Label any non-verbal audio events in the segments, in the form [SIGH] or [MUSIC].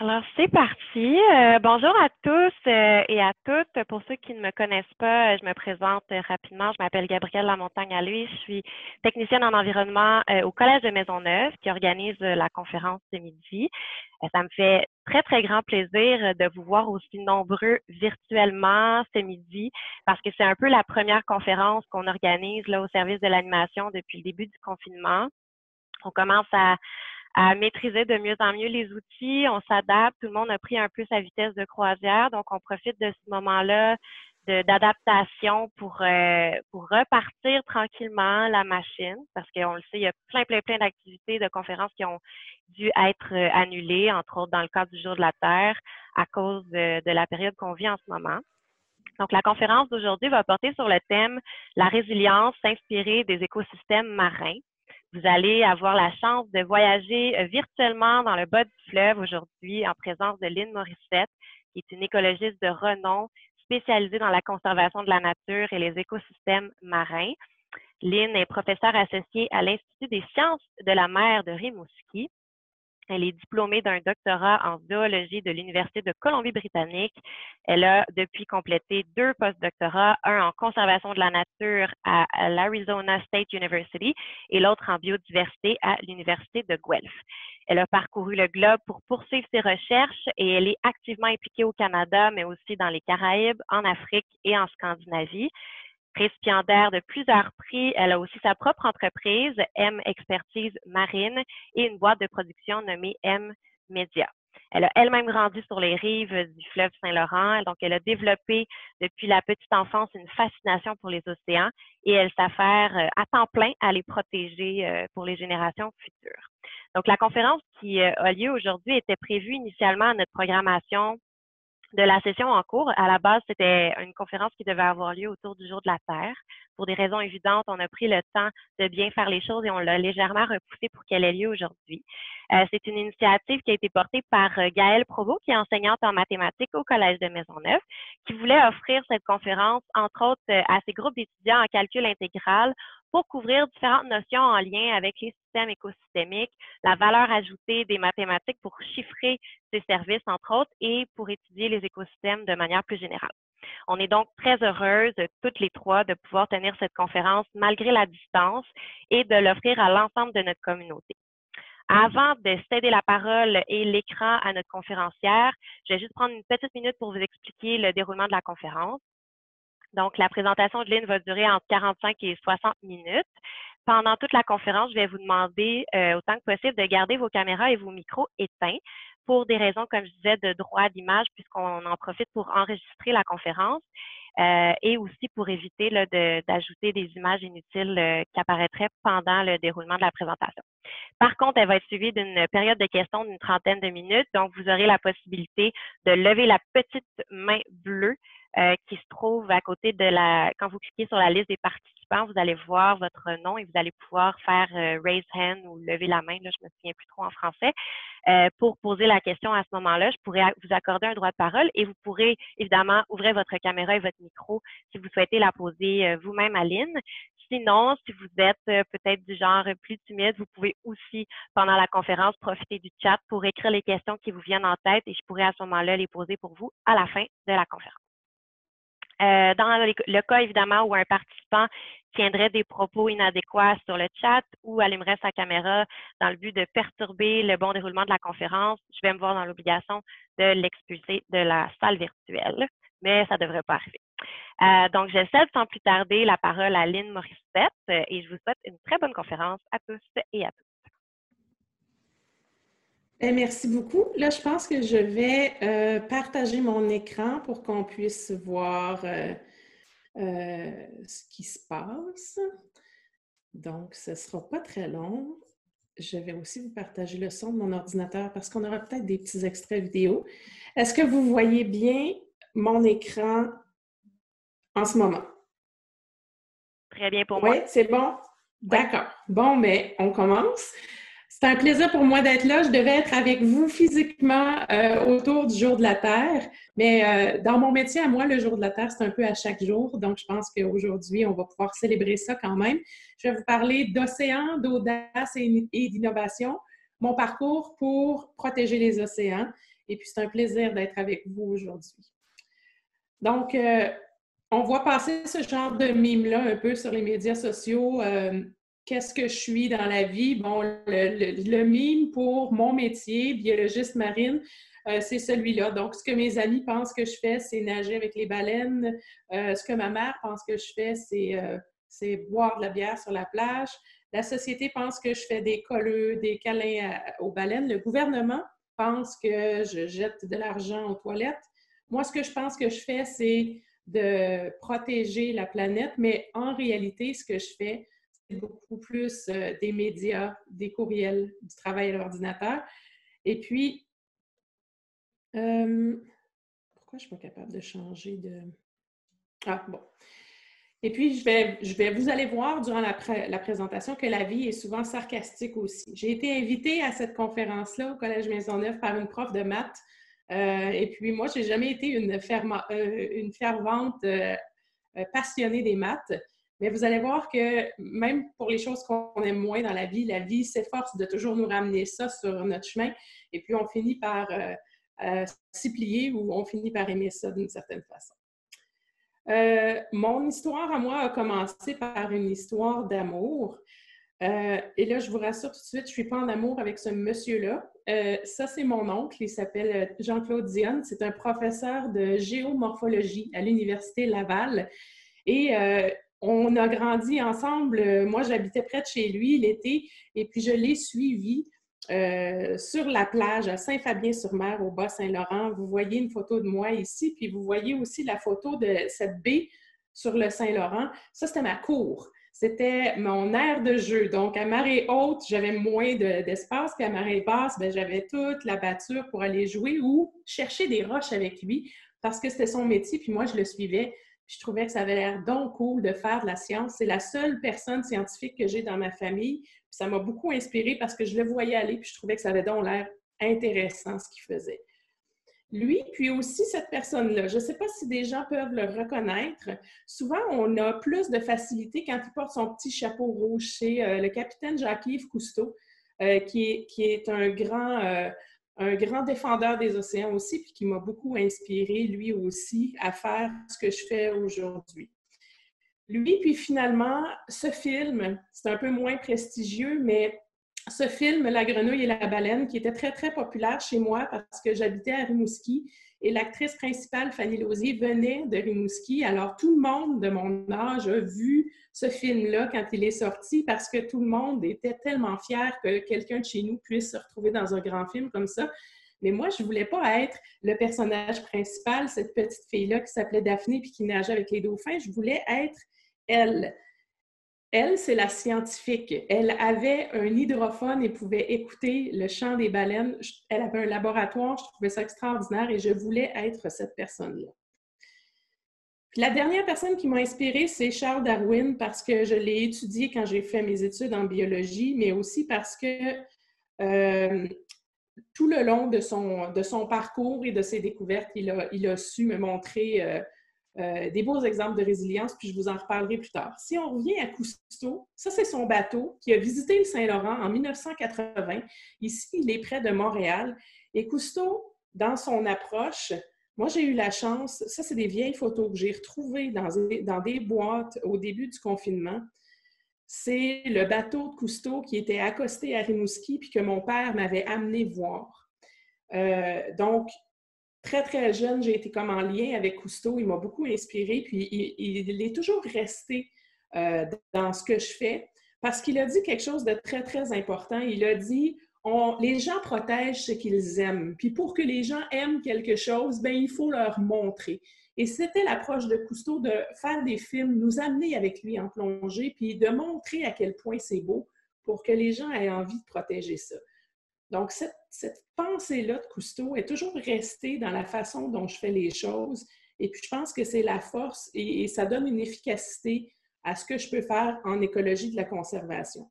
Alors, c'est parti. Euh, bonjour à tous euh, et à toutes. Pour ceux qui ne me connaissent pas, je me présente rapidement. Je m'appelle Gabrielle Lamontagne lui. Je suis technicienne en environnement euh, au Collège de Maisonneuve qui organise la conférence de midi. ça me fait très, très grand plaisir de vous voir aussi nombreux virtuellement ce midi parce que c'est un peu la première conférence qu'on organise là au service de l'animation depuis le début du confinement. On commence à à maîtriser de mieux en mieux les outils. On s'adapte. Tout le monde a pris un peu sa vitesse de croisière. Donc, on profite de ce moment-là d'adaptation pour, euh, pour repartir tranquillement la machine, parce qu'on le sait, il y a plein, plein, plein d'activités, de conférences qui ont dû être euh, annulées, entre autres dans le cadre du Jour de la Terre, à cause de, de la période qu'on vit en ce moment. Donc, la conférence d'aujourd'hui va porter sur le thème La résilience s'inspirer des écosystèmes marins. Vous allez avoir la chance de voyager euh, virtuellement dans le bas du fleuve aujourd'hui en présence de Lynn Morissette, qui est une écologiste de renom spécialisée dans la conservation de la nature et les écosystèmes marins. Lynn est professeure associée à l'Institut des sciences de la mer de Rimouski. Elle est diplômée d'un doctorat en zoologie de l'Université de Colombie-Britannique. Elle a depuis complété deux postdoctorats, un en conservation de la nature à l'Arizona State University et l'autre en biodiversité à l'Université de Guelph. Elle a parcouru le globe pour poursuivre ses recherches et elle est activement impliquée au Canada, mais aussi dans les Caraïbes, en Afrique et en Scandinavie récipiendaire de plusieurs prix. Elle a aussi sa propre entreprise, M Expertise Marine, et une boîte de production nommée M Media. Elle a elle-même grandi sur les rives du fleuve Saint-Laurent, donc elle a développé depuis la petite enfance une fascination pour les océans et elle s'affaire euh, à temps plein à les protéger euh, pour les générations futures. Donc la conférence qui euh, a lieu aujourd'hui était prévue initialement à notre programmation de la session en cours. À la base, c'était une conférence qui devait avoir lieu autour du jour de la Terre. Pour des raisons évidentes, on a pris le temps de bien faire les choses et on l'a légèrement repoussé pour qu'elle ait lieu aujourd'hui. Euh, c'est une initiative qui a été portée par euh, Gaëlle Provo, qui est enseignante en mathématiques au Collège de Maisonneuve, qui voulait offrir cette conférence, entre autres, euh, à ses groupes d'étudiants en calcul intégral pour couvrir différentes notions en lien avec les systèmes écosystémiques, la valeur ajoutée des mathématiques pour chiffrer ces services, entre autres, et pour étudier les écosystèmes de manière plus générale. On est donc très heureuses, toutes les trois, de pouvoir tenir cette conférence malgré la distance et de l'offrir à l'ensemble de notre communauté. Avant de céder la parole et l'écran à notre conférencière, je vais juste prendre une petite minute pour vous expliquer le déroulement de la conférence. Donc, la présentation de Lynn va durer entre 45 et 60 minutes. Pendant toute la conférence, je vais vous demander euh, autant que possible de garder vos caméras et vos micros éteints pour des raisons, comme je disais, de droit d'image, puisqu'on en profite pour enregistrer la conférence. Euh, et aussi pour éviter d'ajouter des images inutiles euh, qui apparaîtraient pendant le déroulement de la présentation. Par contre, elle va être suivie d'une période de questions d'une trentaine de minutes, donc vous aurez la possibilité de lever la petite main bleue euh, qui se trouve à côté de la, quand vous cliquez sur la liste des participants, vous allez voir votre nom et vous allez pouvoir faire raise hand ou lever la main, là, je me souviens plus trop en français, pour poser la question à ce moment-là. Je pourrais vous accorder un droit de parole et vous pourrez évidemment ouvrir votre caméra et votre micro si vous souhaitez la poser vous-même à Lynn. Sinon, si vous êtes peut-être du genre plus timide, vous pouvez aussi, pendant la conférence, profiter du chat pour écrire les questions qui vous viennent en tête et je pourrais à ce moment-là les poser pour vous à la fin de la conférence. Euh, dans le cas, évidemment, où un participant tiendrait des propos inadéquats sur le chat ou allumerait sa caméra dans le but de perturber le bon déroulement de la conférence, je vais me voir dans l'obligation de l'expulser de la salle virtuelle, mais ça ne devrait pas arriver. Euh, donc, je cède sans plus tarder la parole à Lynn Morissette et je vous souhaite une très bonne conférence à tous et à toutes. Eh, merci beaucoup. Là, je pense que je vais euh, partager mon écran pour qu'on puisse voir euh, euh, ce qui se passe. Donc, ce ne sera pas très long. Je vais aussi vous partager le son de mon ordinateur parce qu'on aura peut-être des petits extraits vidéo. Est-ce que vous voyez bien mon écran en ce moment? Très bien pour moi. Oui, c'est bon? D'accord. Bon, mais on commence. C'est un plaisir pour moi d'être là. Je devais être avec vous physiquement euh, autour du jour de la Terre, mais euh, dans mon métier à moi, le jour de la Terre, c'est un peu à chaque jour. Donc, je pense qu'aujourd'hui, on va pouvoir célébrer ça quand même. Je vais vous parler d'océan, d'audace et, d'innovation, mon parcours pour protéger les océans Et puis, c'est un plaisir d'être avec vous aujourd'hui. Donc, euh, on voit passer ce genre de mime-là un peu sur les médias sociaux. Qu'est-ce que je suis dans la vie? Bon, le, mime pour mon métier, biologiste marine, euh, c'est celui-là. Donc, ce que mes amis pensent que je fais, c'est nager avec les baleines. ce que ma mère pense que je fais, c'est boire de la bière sur la plage. La société pense que je fais des colleux, des câlins aux baleines. Le gouvernement pense que je jette de l'argent aux toilettes. Moi, ce que je pense que je fais, c'est de protéger la planète, mais en réalité, ce que je fais, beaucoup plus euh, des médias, des courriels, du travail à l'ordinateur. Et puis, euh, pourquoi je ne suis pas capable de changer de... Ah, bon. Et puis, je vais, je vais, vous allez voir durant la, la, présentation que la vie est souvent sarcastique aussi. J'ai été invitée à cette conférence-là au Collège Maisonneuve par une prof de maths. Euh, et puis, moi, je n'ai jamais été une, fervente passionnée des maths. Mais vous allez voir que même pour les choses qu'on aime moins dans la vie, la vie s'efforce de toujours nous ramener ça sur notre chemin. Et puis, on finit par s'y plier ou on finit par aimer ça d'une certaine façon. Euh, mon histoire à moi a commencé par une histoire d'amour. Euh, et là, je vous rassure tout de suite, je ne suis pas en amour avec ce monsieur-là. Euh, ça, c'est mon oncle, il s'appelle Jean-Claude Dionne. C'est un professeur de géomorphologie à l'Université Laval. Et on a grandi ensemble. Moi, j'habitais près de chez lui l'été, et puis je l'ai suivi euh, sur la plage à Saint-Fabien-sur-Mer, au Bas-Saint-Laurent. Vous voyez une photo de moi ici, puis vous voyez aussi la photo de cette baie sur le Saint-Laurent. Ça, c'était ma cour. C'était mon aire de jeu. Donc, à marée haute, j'avais moins d'espace, puis à marée basse, ben, j'avais toute la batture pour aller jouer ou chercher des roches avec lui parce que c'était son métier, puis moi, je le suivais. Je trouvais que ça avait l'air donc cool de faire de la science. C'est la seule personne scientifique que j'ai dans ma famille ça m'a beaucoup inspiré parce que je le voyais aller, puis je trouvais que ça avait donc l'air intéressant ce qu'il faisait. Lui, puis aussi cette personne-là, je ne sais pas si des gens peuvent le reconnaître. Souvent, on a plus de facilité quand il porte son petit chapeau rouge. C'est euh, le capitaine Jacques-Yves Cousteau, euh, qui, est, qui, est, un grand, euh, un grand défendeur des océans aussi, puis qui m'a beaucoup inspiré, lui aussi, à faire ce que je fais aujourd'hui. Lui, puis finalement, ce film, c'est un peu moins prestigieux, mais ce film, La grenouille et la baleine, qui était très, très populaire chez moi parce que j'habitais à Rimouski et l'actrice principale, Fanny Lausier, venait de Rimouski. Alors, tout le monde de mon âge a vu ce film-là quand il est sorti parce que tout le monde était tellement fier que quelqu'un de chez nous puisse se retrouver dans un grand film comme ça. Mais moi, je ne voulais pas être le personnage principal, cette petite fille-là qui s'appelait Daphné puis qui nageait avec les dauphins. Je voulais être elle. Elle, c'est la scientifique. Elle avait un hydrophone et pouvait écouter le chant des baleines. Elle avait un laboratoire, je trouvais ça extraordinaire et je voulais être cette personne-là. La dernière personne qui m'a inspirée, c'est Charles Darwin parce que je l'ai étudié quand j'ai fait mes études en biologie, mais aussi parce que euh, tout le long de son, parcours et de ses découvertes, il a, il a su me montrer euh, euh, des beaux exemples de résilience, puis je vous en reparlerai plus tard. Si on revient à Cousteau, ça c'est son bateau qui a visité le Saint-Laurent en 1980. Ici, il est près de Montréal. Et Cousteau, dans son approche, moi j'ai eu la chance, ça c'est des vieilles photos que j'ai retrouvées dans, des boîtes au début du confinement. C'est le bateau de Cousteau qui était accosté à Rimouski, puis que mon père m'avait amené voir. Euh, donc, très, très jeune, j'ai été comme en lien avec Cousteau. Il m'a beaucoup inspiré, puis il, est toujours resté euh, dans ce que je fais parce qu'il a dit quelque chose de très, très important. Il a dit les gens protègent ce qu'ils aiment. Puis pour que les gens aiment quelque chose, ben, il faut leur montrer. Et c'était l'approche de Cousteau de faire des films, nous amener avec lui en plongée, puis de montrer à quel point c'est beau pour que les gens aient envie de protéger ça. Donc, cette, pensée-là de Cousteau est toujours restée dans la façon dont je fais les choses. Et puis, je pense que c'est la force et, ça donne une efficacité à ce que je peux faire en écologie de la conservation.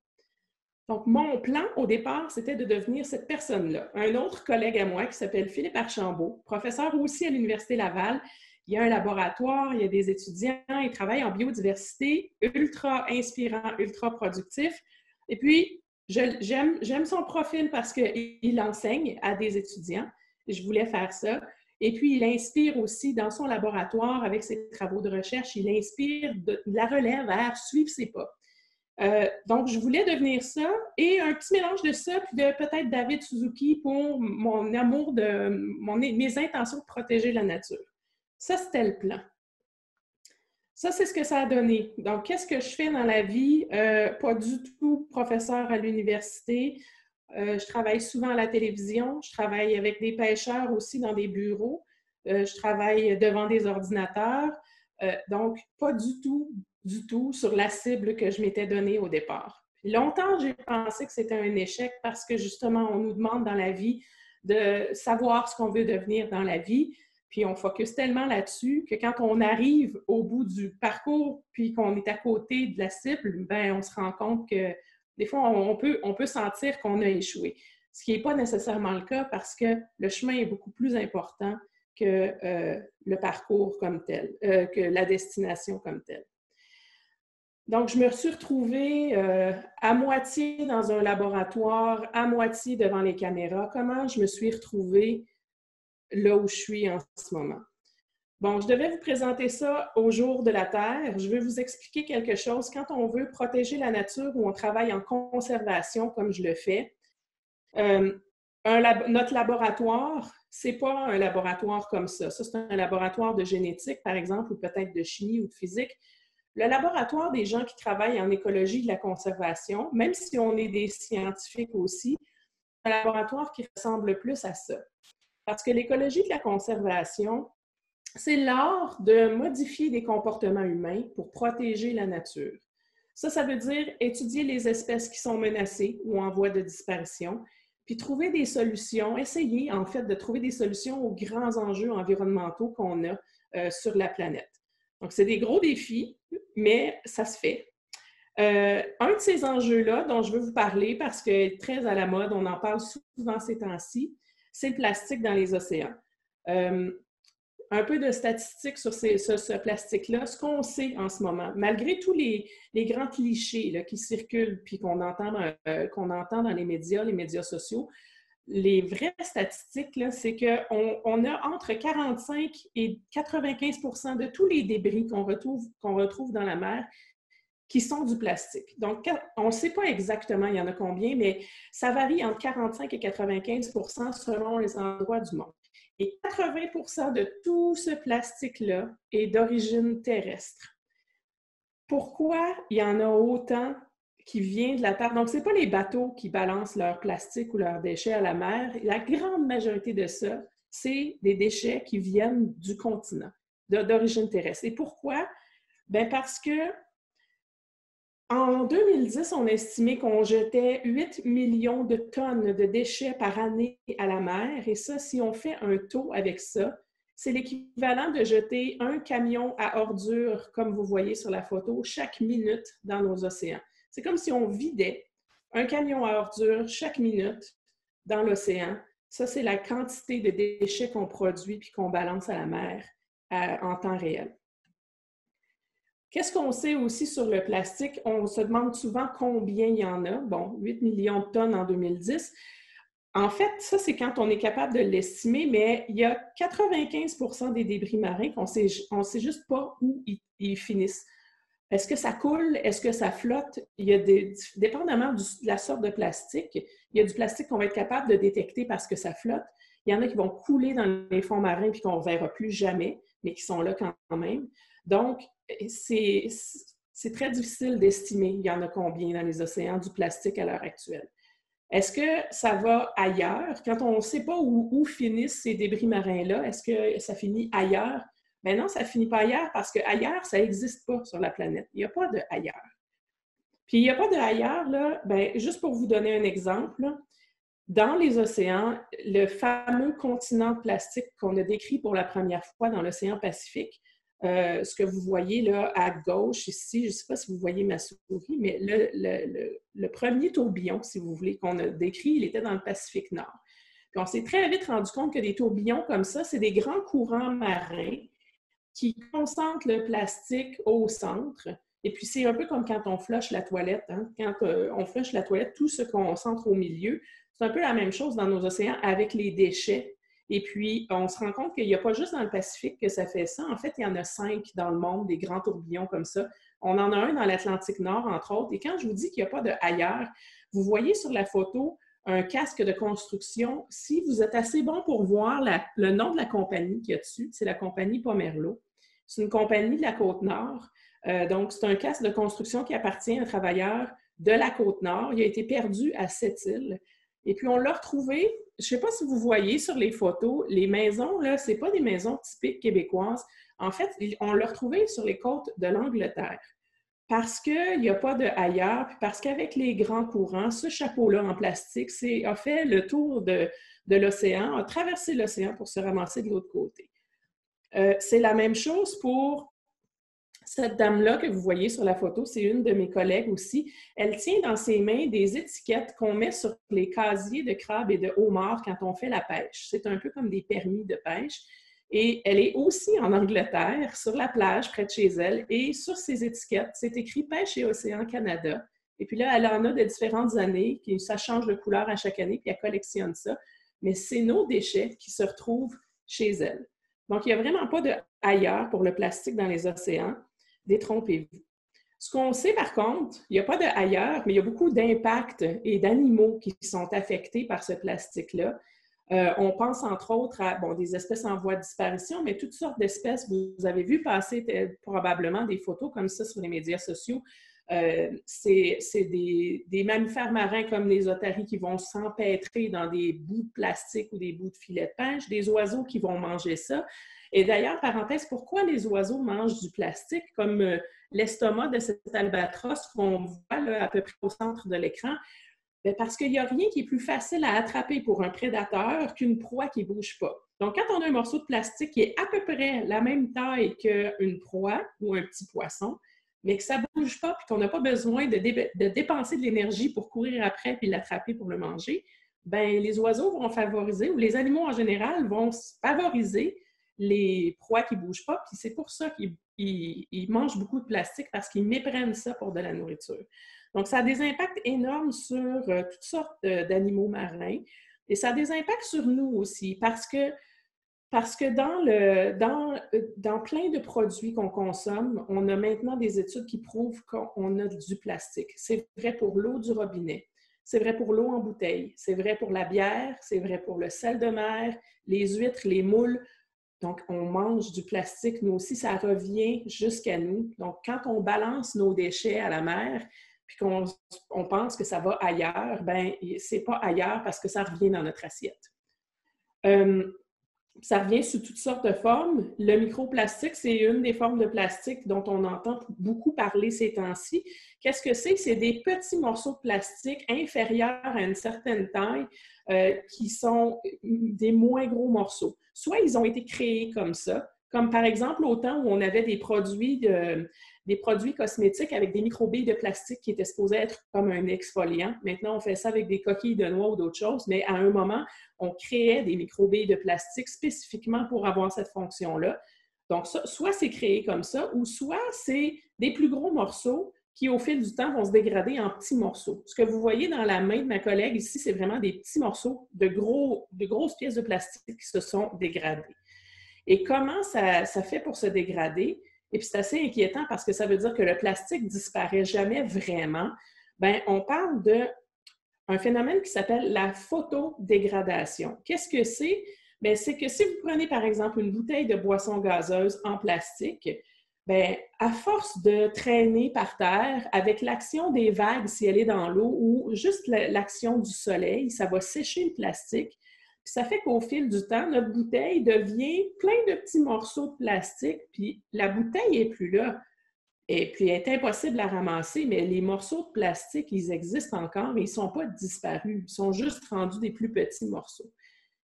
Donc, mon plan au départ, c'était de devenir cette personne-là. Un autre collègue à moi qui s'appelle Philippe Archambault, professeur aussi à l'Université Laval. Il y a un laboratoire, il y a des étudiants, il travaille en biodiversité, ultra inspirant, ultra productif. Et puis, J'aime son profil parce qu'il enseigne à des étudiants je voulais faire ça. Et puis, il inspire aussi dans son laboratoire, avec ses travaux de recherche, il inspire de, la relève à suivre ses pas. Euh, donc, je voulais devenir ça et un petit mélange de ça, puis de peut-être David Suzuki pour mon amour de mes intentions de protéger la nature. Ça, c'était le plan. Ça, c'est ce que ça a donné. Donc, qu'est-ce que je fais dans la vie? Euh, pas du tout professeur à l'université. Euh, je travaille souvent à la télévision. Je travaille avec des pêcheurs aussi dans des bureaux. je travaille devant des ordinateurs. donc, pas du tout du tout sur la cible que je m'étais donnée au départ. longtemps, j'ai pensé que c'était un échec parce que justement, on nous demande dans la vie de savoir ce qu'on veut devenir dans la vie, puis on focus tellement là-dessus que quand on arrive au bout du parcours, puis qu'on est à côté de la cible, ben on se rend compte que des fois, on peut, sentir qu'on a échoué. Ce qui n'est pas nécessairement le cas parce que le chemin est beaucoup plus important que euh, le parcours comme tel, euh, que la destination comme telle. Donc, je me suis retrouvée euh, à moitié dans un laboratoire, à moitié devant les caméras. Comment je me suis retrouvée là où je suis en ce moment? Bon, je devais vous présenter ça au jour de la Terre. Je vais vous expliquer quelque chose. Quand on veut protéger la nature ou on travaille en conservation, comme je le fais, euh, notre laboratoire, c'est pas un laboratoire comme ça. Ça, c'est un laboratoire de génétique, par exemple, ou peut-être de chimie ou de physique. Le laboratoire des gens qui travaillent en écologie de la conservation, même si on est des scientifiques aussi, un laboratoire qui ressemble plus à ça. Parce que l'écologie de la conservation, c'est l'art de modifier des comportements humains pour protéger la nature. Ça, ça veut dire étudier les espèces qui sont menacées ou en voie de disparition, puis trouver des solutions, essayer en fait de trouver des solutions aux grands enjeux environnementaux qu'on a euh, sur la planète. Donc, c'est des gros défis, mais ça se fait. Euh, un de ces enjeux-là dont je veux vous parler, parce que est très à la mode, on en parle souvent ces temps-ci, c'est le plastique dans les océans. Euh, un peu de statistiques sur, ce, plastique-là, ce qu'on sait en ce moment, malgré tous les, grands clichés qui circulent puis qu'on entend, euh, qu'on entend dans les médias, les médias sociaux, les vraies statistiques, c'est qu'on on a entre 45 et 95 de tous les débris qu'on retrouve dans la mer qui sont du plastique. Donc, on ne sait pas exactement il y en a combien, mais ça varie entre 45 et 95% selon les endroits du monde. Et 80% de tout ce plastique-là est d'origine terrestre. Pourquoi il y en a autant qui vient de la Terre? Donc, ce n'est pas les bateaux qui balancent leur plastique ou leurs déchets à la mer. La grande majorité de ça, c'est des déchets qui viennent du continent, d'origine terrestre. Et pourquoi? Bien parce que en 2010, on estimait qu'on jetait 8 millions de tonnes de déchets par année à la mer. Et ça, si on fait un taux avec ça, c'est l'équivalent de jeter un camion à ordures, comme vous voyez sur la photo, chaque minute dans nos océans. C'est comme si on vidait un camion à ordures chaque minute dans l'océan. Ça, c'est la quantité de déchets qu'on produit puis qu'on balance à la mer euh, en temps réel. Qu'est-ce qu'on sait aussi sur le plastique? On se demande souvent combien il y en a. Bon, 8 millions de tonnes en 2010. En fait, ça, c'est quand on est capable de l'estimer, mais il y a 95% des débris marins qu'on ne sait juste pas où ils finissent. Est-ce que ça coule? Est-ce que ça flotte? Il y a des, dépendamment de la sorte de plastique, il y a du plastique qu'on va être capable de détecter parce que ça flotte. Il y en a qui vont couler dans les fonds marins puis qu'on ne verra plus jamais, mais qui sont là quand même. Donc, c'est très difficile d'estimer il y en a combien dans les océans du plastique à l'heure actuelle. Est-ce que ça va ailleurs? Quand on ne sait pas où, finissent ces débris marins-là, est-ce que ça finit ailleurs? Mais non, ça finit pas ailleurs parce que ailleurs, ça n'existe pas sur la planète. Il n'y a pas de ailleurs. Puis il n'y a pas de ailleurs, là, ben, juste pour vous donner un exemple, dans les océans, le fameux continent plastique qu'on a décrit pour la première fois dans l'océan Pacifique, euh, ce que vous voyez là à gauche ici, je ne sais pas si vous voyez ma souris, mais le, premier tourbillon, si vous voulez, qu'on a décrit, il était dans le Pacifique Nord. On s'est très vite rendu compte que des tourbillons comme ça, c'est des grands courants marins qui concentre le plastique au centre. Et puis, c'est un peu comme quand on flush la toilette. Hein. Quand euh, on flush la toilette, tout se concentre au milieu. C'est un peu la même chose dans nos océans avec les déchets. Et puis, on se rend compte qu'il n'y a pas juste dans le Pacifique que ça fait ça. En fait, il y en a cinq dans le monde, des grands tourbillons comme ça. On en a un dans l'Atlantique Nord, entre autres. Et quand je vous dis qu'il n'y a pas de ailleurs, vous voyez sur la photo un casque de construction. Si vous êtes assez bon pour voir le nom de la compagnie qu'il y a dessus, c'est la compagnie Pomerlo. C'est une compagnie de la Côte-Nord. Euh, donc, c'est un casque de construction qui appartient à un travailleur de la Côte-Nord. Il a été perdu à cette île. Et puis, on l'a retrouvé, je ne sais pas si vous voyez sur les photos, les maisons, là, ce pas des maisons typiques québécoises. En fait, on l'a retrouvé sur les côtes de l'Angleterre. Parce qu'il n'y a pas de ailleurs, puis parce qu'avec les grands courants, ce chapeau-là en plastique a fait le tour de, l'océan, a traversé l'océan pour se ramasser de l'autre côté. Euh, c'est la même chose pour cette dame-là que vous voyez sur la photo, c'est une de mes collègues aussi. Elle tient dans ses mains des étiquettes qu'on met sur les casiers de crabes et de homards quand on fait la pêche. C'est un peu comme des permis de pêche. Et elle est aussi en Angleterre, sur la plage, près de chez elle. Et sur ces étiquettes, c'est écrit Pêche et Océan Canada. Et puis là, elle en a de différentes années, ça change de couleur à chaque année, puis elle collectionne ça. Mais c'est nos déchets qui se retrouvent chez elle. Donc, il n'y a vraiment pas de ailleurs pour le plastique dans les océans détrompez-vous. Ce qu'on sait par contre, il n'y a pas de ailleurs, mais il y a beaucoup d'impacts et d'animaux qui sont affectés par ce plastique-là. Euh, on pense entre autres à bon, des espèces en voie de disparition, mais toutes sortes d'espèces. Vous avez vu passer probablement des photos comme ça sur les médias sociaux. Euh, c'est des, des, mammifères marins comme les otaries qui vont s'empêtrer dans des bouts de plastique ou des bouts de filets de pêche, des oiseaux qui vont manger ça. Et d'ailleurs, parenthèse, pourquoi les oiseaux mangent du plastique? Comme euh, l'estomac de cet albatros qu'on voit à peu près au centre de l'écran? Ben, parce qu'il n'y a rien qui est plus facile à attraper pour un prédateur qu'une proie qui ne bouge pas. Donc, quand on a un morceau de plastique qui est à peu près la même taille qu'une proie ou un petit poisson, mais que ça ne bouge pas et qu'on n'a pas besoin de, de dépenser de l'énergie pour courir après puis l'attraper pour le manger, ben les oiseaux vont favoriser, ou les animaux en général vont favoriser les proies qui bougent pas. Puis c'est pour ça qu'ils mangent beaucoup de plastique parce qu'ils méprennent ça pour de la nourriture. Donc, ça a des impacts énormes sur euh, toutes sortes d'animaux marins et ça a des impacts sur nous aussi parce que, parce que dans, le, dans, euh, dans plein de produits qu'on consomme, on a maintenant des études qui prouvent qu'on a du plastique. C'est vrai pour l'eau du robinet. C'est vrai pour l'eau en bouteille, c'est vrai pour la bière, c'est vrai pour le sel de mer, les huîtres, les moules. Donc, on mange du plastique, nous aussi, ça revient jusqu'à nous. Donc, quand on balance nos déchets à la mer, puis qu'on on pense que ça va ailleurs, ben c'est pas ailleurs parce que ça revient dans notre assiette. Ça revient sous toutes sortes de formes. Le microplastique, c'est une des formes de plastique dont on entend beaucoup parler ces temps-ci. Qu'est-ce que c'est? C'est des petits morceaux de plastique inférieurs à une certaine taille euh, qui sont des moins gros morceaux. Soit ils ont été créés comme ça, comme par exemple au temps où on avait des produits, des produits cosmétiques avec des microbilles de plastique qui étaient supposés être comme un exfoliant. Maintenant, on fait ça avec des coquilles de noix ou d'autres choses, mais à un moment, on créait des microbilles de plastique spécifiquement pour avoir cette fonction-là. Donc, soit c'est créé comme ça, ou soit c'est des plus gros morceaux qui, au fil du temps, vont se dégrader en petits morceaux. Ce que vous voyez dans la main de ma collègue ici, c'est vraiment des petits morceaux de, gros, de grosses pièces de plastique qui se sont dégradées. Et comment ça fait pour se dégrader? Et puis c'est assez inquiétant parce que ça veut dire que le plastique disparaît jamais vraiment. Bien, on parle d'un phénomène qui s'appelle la photodégradation. Qu'est-ce que c'est? Bien, c'est que si vous prenez par exemple une bouteille de boisson gazeuse en plastique, bien, à force de traîner par terre, avec l'action des vagues si elle est dans l'eau ou juste l'action du soleil, ça va sécher le plastique ça fait qu'au fil du temps, notre bouteille devient plein de petits morceaux de plastique, puis la bouteille n'est plus là. Et puis, elle est impossible à ramasser, mais les morceaux de plastique, ils existent encore, mais ils ne sont pas disparus. Ils sont juste rendus des plus petits morceaux.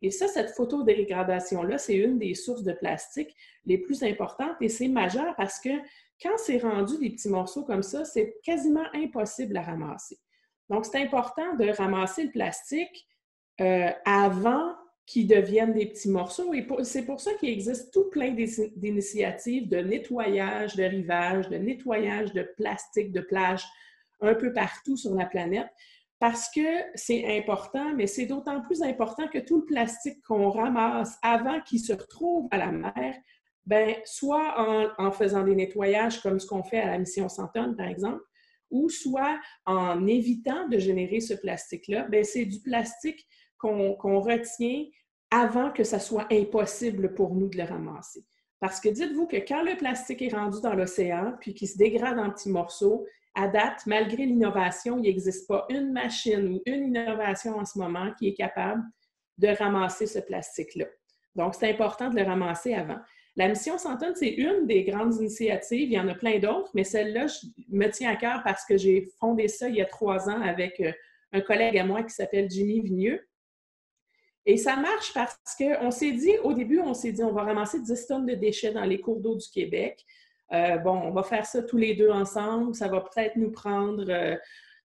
Et ça, cette photodégradation-là, c'est une des sources de plastique les plus importantes et c'est majeur parce que quand c'est rendu des petits morceaux comme ça, c'est quasiment impossible à ramasser. Donc, c'est important de ramasser le plastique euh, avant qu'ils deviennent des petits morceaux. Et c'est pour ça qu'il existe tout plein d'initiatives de nettoyage de rivage, de nettoyage de plastique de plage un peu partout sur la planète, parce que c'est important, mais c'est d'autant plus important que tout le plastique qu'on ramasse avant qu'il se retrouve à la mer, ben, soit en, faisant des nettoyages comme ce qu'on fait à la mission Santonne, par exemple, ou soit en évitant de générer ce plastique-là, ben, c'est du plastique qu'on retient avant que ça soit impossible pour nous de le ramasser. Parce que dites-vous que quand le plastique est rendu dans l'océan, puis qu'il se dégrade en petits morceaux, à date, malgré l'innovation, il n'existe pas une machine ou une innovation en ce moment qui est capable de ramasser ce plastique-là. Donc, c'est important de le ramasser avant. La mission Santon, c'est une des grandes initiatives. Il y en a plein d'autres, mais celle-là me tient à cœur parce que j'ai fondé ça il y a trois ans avec euh, un collègue à moi qui s'appelle Jimmy Vigneux. Et ça marche parce qu'on s'est dit, au début, on s'est dit, on va ramasser 10 tonnes de déchets dans les cours d'eau du Québec. Euh, bon, on va faire ça tous les deux ensemble. Ça va peut-être nous prendre euh,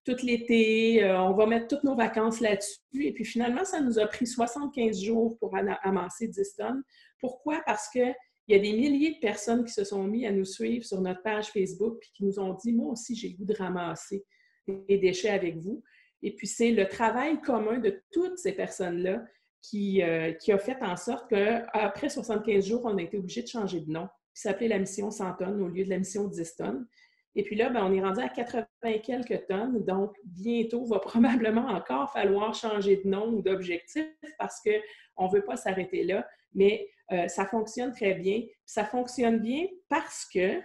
tout l'été. Euh, on va mettre toutes nos vacances là-dessus. Et puis finalement, ça nous a pris 75 jours pour amasser 10 tonnes. Pourquoi? Parce qu'il y a des milliers de personnes qui se sont mis à nous suivre sur notre page Facebook et qui nous ont dit, moi aussi, j'ai le goût de ramasser des déchets avec vous. Et puis, c'est le travail commun de toutes ces personnes-là qui, qui, a fait en sorte qu'après 75 jours, on a été obligé de changer de nom qui s'appelait la mission 100 tonnes au lieu de la mission 10 tonnes. Et puis là, ben, on est rendu à 80 quelques tonnes. Donc, bientôt, il va [LAUGHS] probablement encore falloir changer de nom ou d'objectif parce qu'on ne veut pas s'arrêter là. Mais euh, ça fonctionne très bien. Ça fonctionne bien parce que,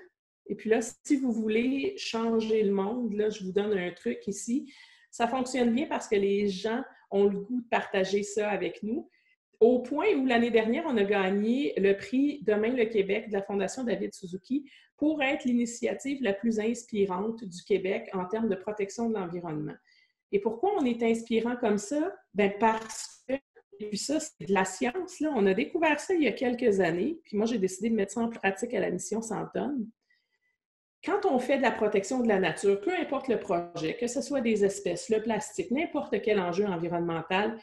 et puis là, si vous voulez changer le monde, là, je vous donne un truc ici. Ça fonctionne bien parce que les gens ont le goût de partager ça avec nous au point où l'année dernière, on a gagné le prix Demain le Québec de la Fondation David Suzuki pour être l'initiative la plus inspirante du Québec en termes de protection de l'environnement. Et pourquoi on est inspirant comme ça? Bien parce que, puis ça, c'est de la science. On a découvert ça il y a quelques années, puis moi, j'ai décidé de mettre ça en pratique à la mission Santonne. Quand on fait de la protection de la nature, peu importe le projet, que ce soit des espèces, le plastique, n'importe quel enjeu environnemental,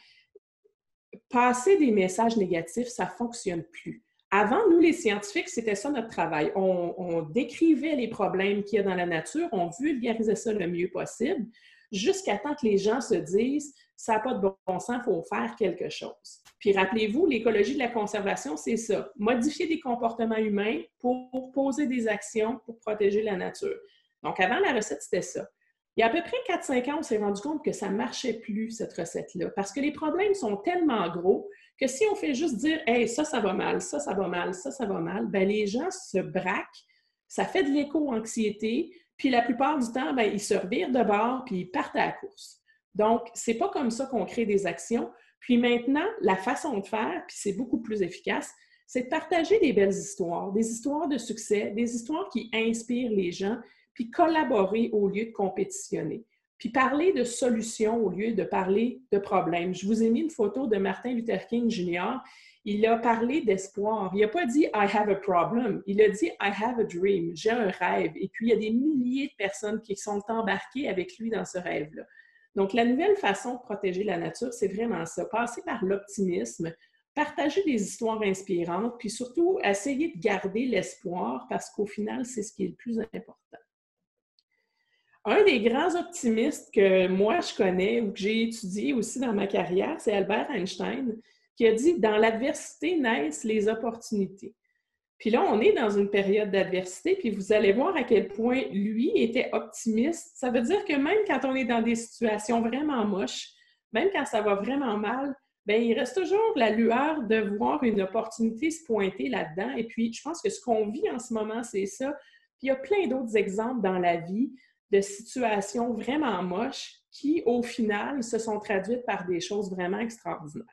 passer des messages négatifs, ça ne fonctionne plus. Avant, nous, les scientifiques, c'était ça notre travail. On, décrivait les problèmes qu'il y a dans la nature, on vulgarisait ça le mieux possible, jusqu'à temps que les gens se disent ça n'a pas de bon sens, il faut faire quelque chose. Puis rappelez-vous, l'écologie de la conservation, c'est ça. Modifier des comportements humains pour poser des actions pour protéger la nature. Donc, avant, la recette, c'était ça. Il y a à peu près 4-5 ans, on s'est rendu compte que ça ne marchait plus, cette recette-là, parce que les problèmes sont tellement gros que si on fait juste dire Hey, ça, ça va mal, ça, ça va mal, ça, ça va mal, ben, les gens se braquent, ça fait de l'éco-anxiété, puis la plupart du temps, ben, ils se revirent de bord, puis ils partent à la course. Donc, c'est pas comme ça qu'on crée des actions. Puis maintenant, la façon de faire, puis c'est beaucoup plus efficace, c'est de partager des belles histoires, des histoires de succès, des histoires qui inspirent les gens, puis collaborer au lieu de compétitionner, puis parler de solutions au lieu de parler de problèmes. Je vous ai mis une photo de Martin Luther King Jr. Il a parlé d'espoir. Il n'a pas dit I have a problem. Il a dit I have a dream. J'ai un rêve. Et puis, il y a des milliers de personnes qui sont embarquées avec lui dans ce rêve-là. Donc, la nouvelle façon de protéger la nature, c'est vraiment ça. Passer par l'optimisme, partager des histoires inspirantes, puis surtout essayer de garder l'espoir parce qu'au final, c'est ce qui est le plus important. Un des grands optimistes que moi je connais ou que j'ai étudié aussi dans ma carrière, c'est Albert Einstein, qui a dit Dans l'adversité naissent les opportunités. Puis là, on est dans une période d'adversité, puis vous allez voir à quel point lui était optimiste. Ça veut dire que même quand on est dans des situations vraiment moches, même quand ça va vraiment mal, bien, il reste toujours la lueur de voir une opportunité se pointer là-dedans. Et puis, je pense que ce qu'on vit en ce moment, c'est ça. Puis il y a plein d'autres exemples dans la vie de situations vraiment moches qui, au final, se sont traduites par des choses vraiment extraordinaires.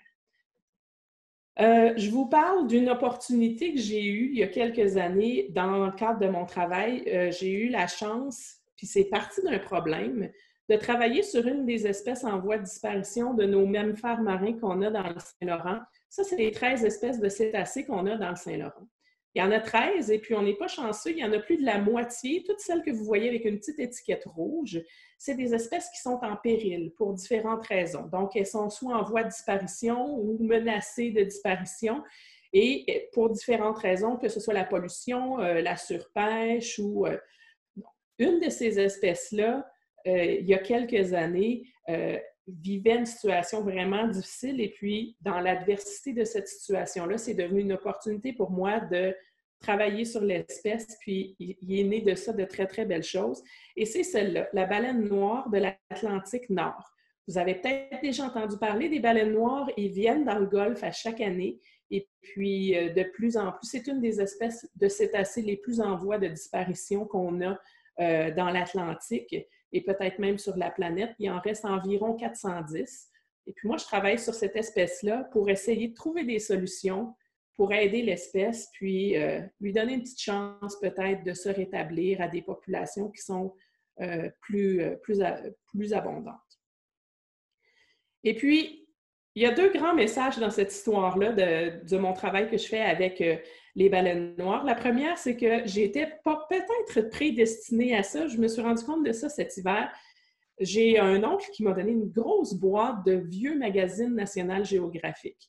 Euh, je vous parle d'une opportunité que j'ai eue il y a quelques années dans le cadre de mon travail. Euh, j'ai eu la chance, puis c'est parti d'un problème, de travailler sur une des espèces en voie de disparition de nos mammifères marins qu'on a dans le Saint-Laurent. Ça, c'est les 13 espèces de cétacés qu'on a dans le Saint-Laurent. Il y en a 13 et puis on n'est pas chanceux, il y en a plus de la moitié. Toutes celles que vous voyez avec une petite étiquette rouge, c'est des espèces qui sont en péril pour différentes raisons. Donc, elles sont soit en voie de disparition ou menacées de disparition et pour différentes raisons, que ce soit la pollution, euh, la surpêche ou... Euh, une de ces espèces-là il y a quelques années, vivait une situation vraiment difficile. Et puis, dans l'adversité de cette situation-là, c'est devenu une opportunité pour moi de travailler sur l'espèce. Puis, il est né de ça de très, très belles choses. Et c'est celle-là, la baleine noire de l'Atlantique Nord. Vous avez peut-être déjà entendu parler des baleines noires. Ils viennent dans le Golfe à chaque année. Et puis, euh, de plus en plus, c'est une des espèces de cétacés les plus en voie de disparition qu'on a euh, dans l'Atlantique et peut-être même sur la planète. Il en reste environ 410. Et puis moi, je travaille sur cette espèce-là pour essayer de trouver des solutions pour aider l'espèce, puis euh, lui donner une petite chance peut-être de se rétablir à des populations qui sont euh, plus, euh, plus, plus abondantes. Et puis, il y a deux grands messages dans cette histoire-là de, de, mon travail que je fais avec les baleines noires. La première, c'est que j'étais peut-être prédestinée à ça. Je me suis rendu compte de ça cet hiver. J'ai un oncle qui m'a donné une grosse boîte de vieux magazines national géographiques.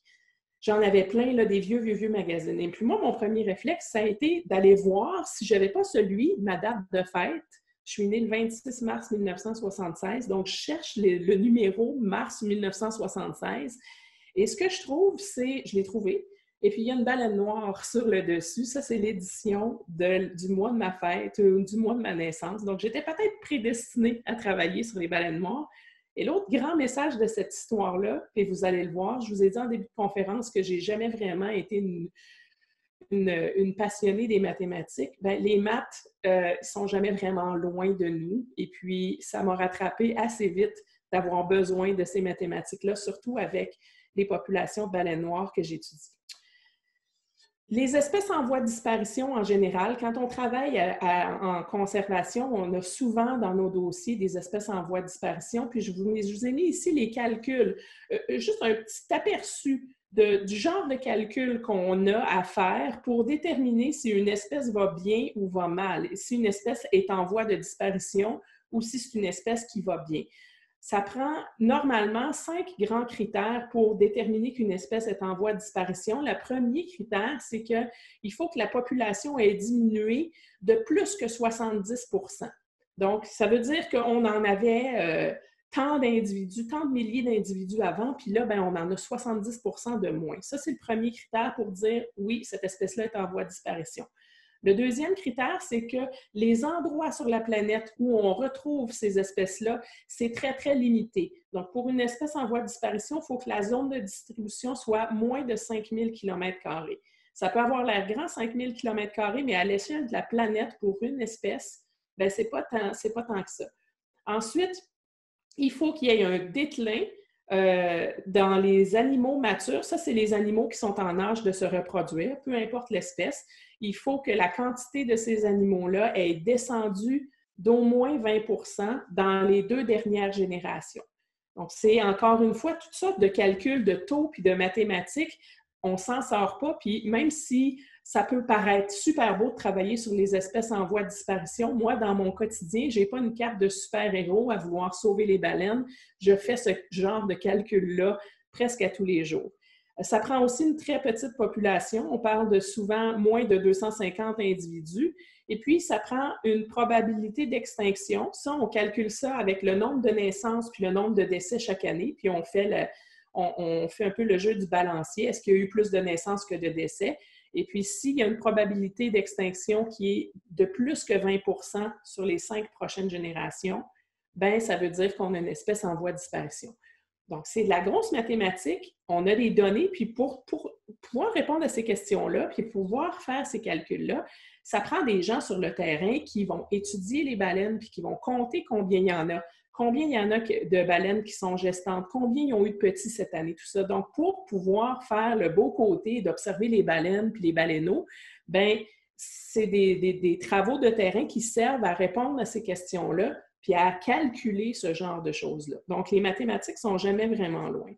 J'en avais plein, là, des vieux, vieux, vieux magazines. Et puis moi, mon premier réflexe, ça a été d'aller voir si je n'avais pas celui, ma date de fête. Je suis née le 26 mars 1976, donc je cherche le numéro mars 1976. Et ce que je trouve, c'est, je l'ai trouvé, et puis, il y a une baleine noire sur le dessus. Ça, c'est l'édition du mois de ma fête, ou du mois de ma naissance. Donc, j'étais peut-être prédestinée à travailler sur les baleines noires. Et l'autre grand message de cette histoire-là, et vous allez le voir, je vous ai dit en début de conférence que j'ai jamais vraiment été une, passionnée des mathématiques. Bien, les maths euh, sont jamais vraiment loin de nous. Et puis, ça m'a rattrapé assez vite d'avoir besoin de ces mathématiques-là, surtout avec les populations de baleines noires que j'étudie. Les espèces en voie de disparition en général, quand on travaille en conservation, on a souvent dans nos dossiers des espèces en voie de disparition. Puis je vous, ai mis ici les calculs, euh, juste un petit aperçu du genre de calcul qu'on a à faire pour déterminer si une espèce va bien ou va mal, si une espèce est en voie de disparition ou si c'est une espèce qui va bien ça prend normalement cinq grands critères pour déterminer qu'une espèce est en voie de disparition. Le premier critère, c'est qu'il faut que la population ait diminué de plus que 70% Donc, ça veut dire qu'on en avait euh, tant d'individus, tant de milliers d'individus avant, puis là, ben, on en a 70% de moins. Ça, c'est le premier critère pour dire oui, cette espèce-là est en voie de disparition. Le deuxième critère, c'est que les endroits sur la planète où on retrouve ces espèces-là, c'est très, très limité. Donc, pour une espèce en voie de disparition, il faut que la zone de distribution soit moins de 5000 km. Ça peut avoir l'air grand, 5000 km, mais à l'échelle de la planète, pour une espèce, ben, ce n'est pas, pas tant que ça. Ensuite, il faut qu'il y ait un déclin euh, dans les animaux matures, ça, c'est les animaux qui sont en âge de se reproduire, peu importe l'espèce. Il faut que la quantité de ces animaux-là ait descendu d'au moins 20% dans les deux dernières générations. Donc, c'est encore une fois toutes sortes de calculs de taux puis de mathématiques. On s'en sort pas. Puis même si ça peut paraître super beau de travailler sur les espèces en voie de disparition. Moi, dans mon quotidien, je n'ai pas une carte de super-héros à vouloir sauver les baleines. Je fais ce genre de calcul-là presque à tous les jours. Ça prend aussi une très petite population. On parle de souvent moins de 250 individus. Et puis, ça prend une probabilité d'extinction. Ça, on calcule ça avec le nombre de naissances puis le nombre de décès chaque année. Puis, on fait, on fait un peu le jeu du balancier. Est-ce qu'il y a eu plus de naissances que de décès? Et puis, s'il y a une probabilité d'extinction qui est de plus que 20% sur les cinq prochaines générations, ben ça veut dire qu'on a une espèce en voie de disparition. Donc, c'est de la grosse mathématique. On a des données, puis pour, pour pouvoir répondre à ces questions-là, puis pouvoir faire ces calculs-là, ça prend des gens sur le terrain qui vont étudier les baleines, puis qui vont compter combien il y en a, combien il y en a de baleines qui sont gestantes, combien ils ont eu de petits cette année, tout ça. Donc, pour pouvoir faire le beau côté d'observer les baleines puis les baleineaux, ben c'est des, travaux de terrain qui servent à répondre à ces questions-là puis à calculer ce genre de choses-là. Donc, les mathématiques sont jamais vraiment loin.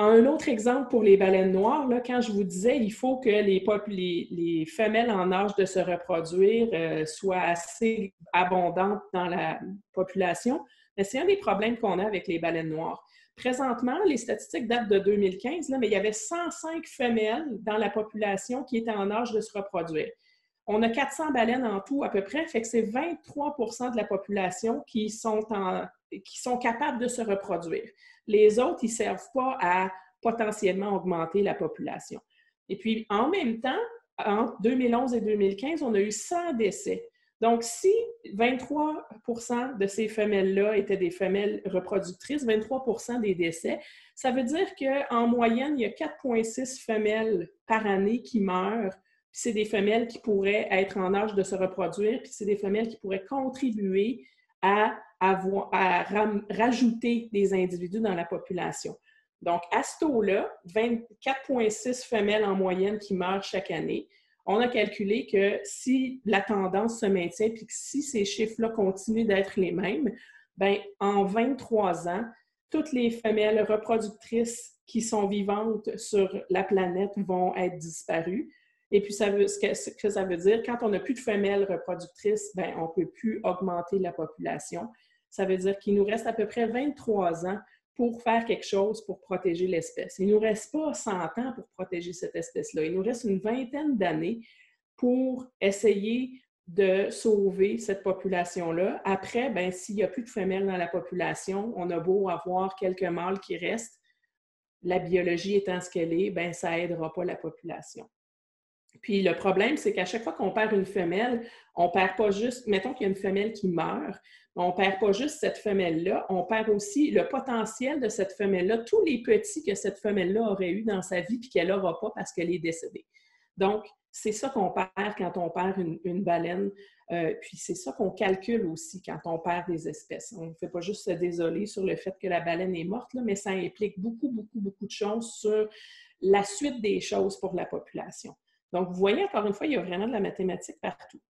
Un autre exemple pour les baleines noires, là, quand je vous disais il faut que les, les, femelles en âge de se reproduire euh, soient assez abondantes dans la population, c'est un des problèmes qu'on a avec les baleines noires. Présentement, les statistiques datent de 2015, là, mais il y avait 105 femelles dans la population qui étaient en âge de se reproduire. on a 400 baleines en tout à peu près, fait que c'est 23% de la population qui sont, qui sont capables de se reproduire. Les autres, ils ne servent pas à potentiellement augmenter la population. Et puis, en même temps, entre 2011 et 2015, on a eu 100 décès. Donc, si 23% de ces femelles-là étaient des femelles reproductrices, 23% des décès, ça veut dire qu'en moyenne, il y a 4,6 femelles par année qui meurent. C'est des femelles qui pourraient être en âge de se reproduire, puis c'est des femelles qui pourraient contribuer à, à rajouter des individus dans la population. Donc, à ce taux-là, 24,6 femelles en moyenne qui meurent chaque année on a calculé que si la tendance se maintient puis que si ces chiffres-là continuent d'être les mêmes, ben en 23 ans, toutes les femelles reproductrices qui sont vivantes sur la planète vont être disparues. Et puis, ça veut, ce, que, ça veut dire, quand on n'a plus de femelles reproductrices, ben, on ne peut plus augmenter la population. Ça veut dire qu'il nous reste à peu près 23 ans pour faire quelque chose pour protéger l'espèce. Il ne nous reste pas 100 ans pour protéger cette espèce-là. Il nous reste une vingtaine d'années pour essayer de sauver cette population-là. Après, ben, s'il n'y a plus de femelles dans la population, on a beau avoir quelques mâles qui restent, la biologie étant ce qu'elle est, ben, ça n'aidera pas la population. Puis le problème, c'est qu'à chaque fois qu'on perd une femelle, on perd pas juste, mettons qu'il y a une femelle qui meurt, on perd pas juste cette femelle-là, on perd aussi le potentiel de cette femelle-là, tous les petits que cette femelle-là aurait eu dans sa vie puis qu'elle n'aura pas parce qu'elle est décédée. Donc, c'est ça qu'on perd quand on perd une, baleine. Euh, puis c'est ça qu'on calcule aussi quand on perd des espèces. On ne fait pas juste se désoler sur le fait que la baleine est morte, mais ça implique beaucoup, beaucoup, beaucoup de choses sur la suite des choses pour la population. Donc, vous voyez, encore une fois, il y a vraiment de la mathématique partout.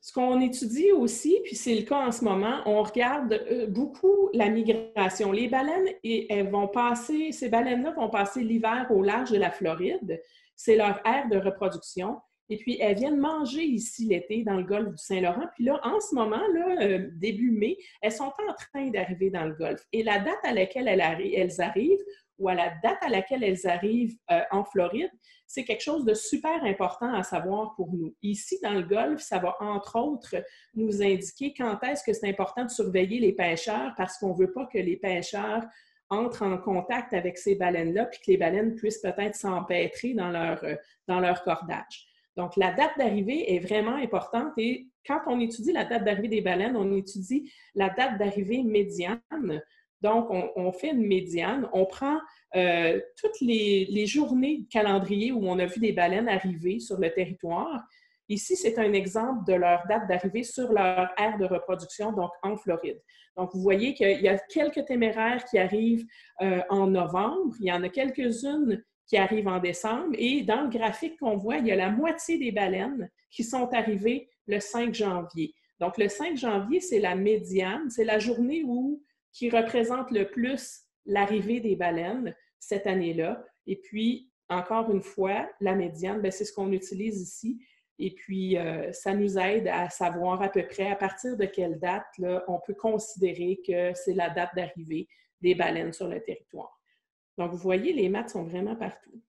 Ce qu'on étudie aussi, puis c'est le cas en ce moment, on regarde euh, beaucoup la migration. Les baleines, elles vont passer, ces baleines-là vont passer l'hiver au large de la Floride. C'est leur aire de reproduction. Et puis, elles viennent manger ici l'été dans le golfe du Saint-Laurent. Puis là, en ce moment, là, euh, début mai, elles sont en train d'arriver dans le golfe. Et la date à laquelle elles, arrivent, ou à la date à laquelle elles arrivent euh, en Floride, c'est quelque chose de super important à savoir pour nous. Ici, dans le golfe, ça va entre autres nous indiquer quand est-ce que c'est important de surveiller les pêcheurs parce qu'on ne veut pas que les pêcheurs entrent en contact avec ces baleines-là puis que les baleines puissent peut-être s'empêtrer dans euh, dans leur cordage. Donc, la date d'arrivée est vraiment importante et quand on étudie la date d'arrivée des baleines, on étudie la date d'arrivée médiane. Donc, on, fait une médiane, on prend euh, toutes les, journées de calendrier où on a vu des baleines arriver sur le territoire. Ici, c'est un exemple de leur date d'arrivée sur leur aire de reproduction, donc en Floride. Donc, vous voyez qu'il y a quelques téméraires qui arrivent euh, en novembre, il y en a quelques-unes qui arrivent en décembre, et dans le graphique qu'on voit, il y a la moitié des baleines qui sont arrivées le 5 janvier. Donc, le 5 janvier, c'est la médiane, c'est la journée où qui représente le plus l'arrivée des baleines cette année-là. Et puis, encore une fois, la médiane, ben, c'est ce qu'on utilise ici. Et puis, euh, ça nous aide à savoir à peu près à partir de quelle date on peut considérer que c'est la date d'arrivée des baleines sur le territoire. Donc, vous voyez, les maths sont vraiment partout.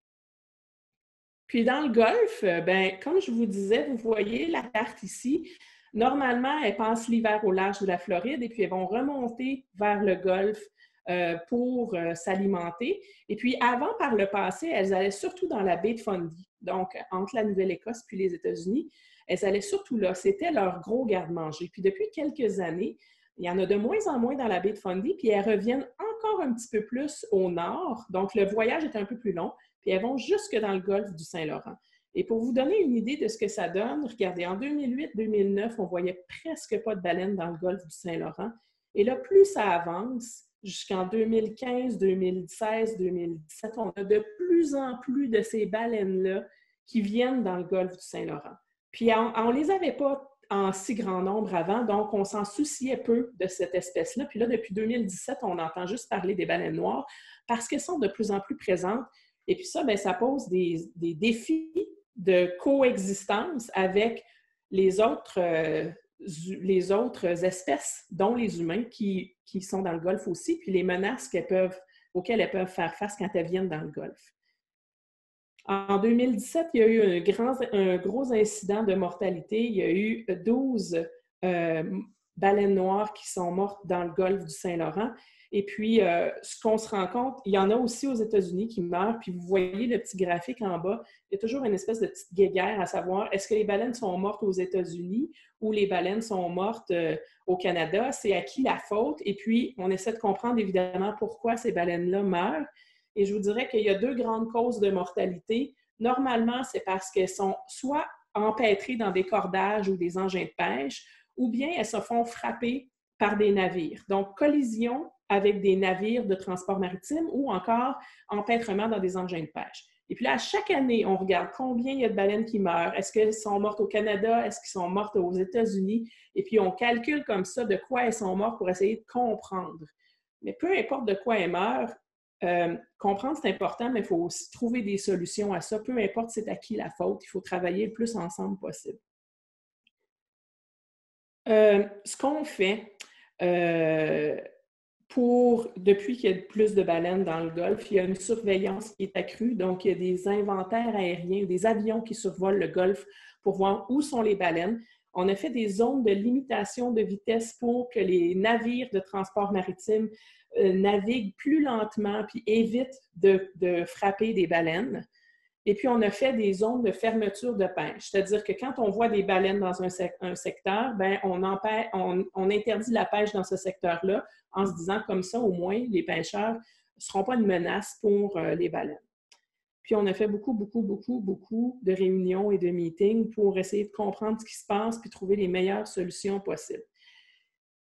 Puis dans le golfe, euh, ben, comme je vous disais, vous voyez la carte ici. Normalement, elles passent l'hiver au large de la Floride et puis elles vont remonter vers le golfe euh, pour euh, s'alimenter. Et puis avant, par le passé, elles allaient surtout dans la baie de Fundy, donc entre la Nouvelle-Écosse puis les États-Unis. Elles allaient surtout là. C'était leur gros garde-manger. Puis depuis quelques années, il y en a de moins en moins dans la baie de Fundy, puis elles reviennent encore un petit peu plus au nord. Donc le voyage est un peu plus long, puis elles vont jusque dans le golfe du Saint-Laurent. Et pour vous donner une idée de ce que ça donne, regardez, en 2008-2009, on voyait presque pas de baleines dans le golfe du Saint-Laurent. Et là, plus ça avance, jusqu'en 2015, 2016, 2017, on a de plus en plus de ces baleines-là qui viennent dans le golfe du Saint-Laurent. Puis on ne les avait pas en si grand nombre avant, donc on s'en souciait peu de cette espèce-là. Puis là, depuis 2017, on entend juste parler des baleines noires parce qu'elles sont de plus en plus présentes. Et puis ça, bien, ça pose des, défis de coexistence avec les autres, euh, les autres espèces, dont les humains qui, qui, sont dans le golfe aussi, puis les menaces qu'elles peuvent, auxquelles elles peuvent faire face quand elles viennent dans le golfe. En 2017, il y a eu un, grand, un gros incident de mortalité. Il y a eu 12 euh, baleines noires qui sont mortes dans le golfe du Saint-Laurent. Et puis, euh, ce qu'on se rend compte, il y en a aussi aux États-Unis qui meurent. Puis, vous voyez le petit graphique en bas, il y a toujours une espèce de petite guéguerre à savoir est-ce que les baleines sont mortes aux États-Unis ou les baleines sont mortes euh, au Canada? C'est à qui la faute? Et puis, on essaie de comprendre évidemment pourquoi ces baleines-là meurent. Et je vous dirais qu'il y a deux grandes causes de mortalité. Normalement, c'est parce qu'elles sont soit empêtrées dans des cordages ou des engins de pêche, ou bien elles se font frapper par des navires. Donc, collision avec des navires de transport maritime ou encore empêtrement dans des engins de pêche. Et puis là, chaque année, on regarde combien il y a de baleines qui meurent. Est-ce qu'elles sont mortes au Canada? Est-ce qu'elles sont mortes aux États-Unis? Et puis, on calcule comme ça de quoi elles sont mortes pour essayer de comprendre. Mais peu importe de quoi elles meurent, euh, comprendre, c'est important, mais il faut aussi trouver des solutions à ça. Peu importe c'est à qui la faute, il faut travailler le plus ensemble possible. Euh, ce qu'on fait euh, pour, depuis qu'il y a plus de baleines dans le golfe, il y a une surveillance qui est accrue. Donc, il y a des inventaires aériens, des avions qui survolent le golfe pour voir où sont les baleines. On a fait des zones de limitation de vitesse pour que les navires de transport maritime euh, naviguent plus lentement puis évitent de, frapper des baleines. Et puis, on a fait des zones de fermeture de pêche, c'est-à-dire que quand on voit des baleines dans un, secteur, ben, on, interdit la pêche dans ce secteur-là en se disant comme ça, au moins, les pêcheurs ne seront pas une menace pour euh, les baleines. Puis on a fait beaucoup, beaucoup, beaucoup, beaucoup de réunions et de meetings pour essayer de comprendre ce qui se passe puis trouver les meilleures solutions possibles.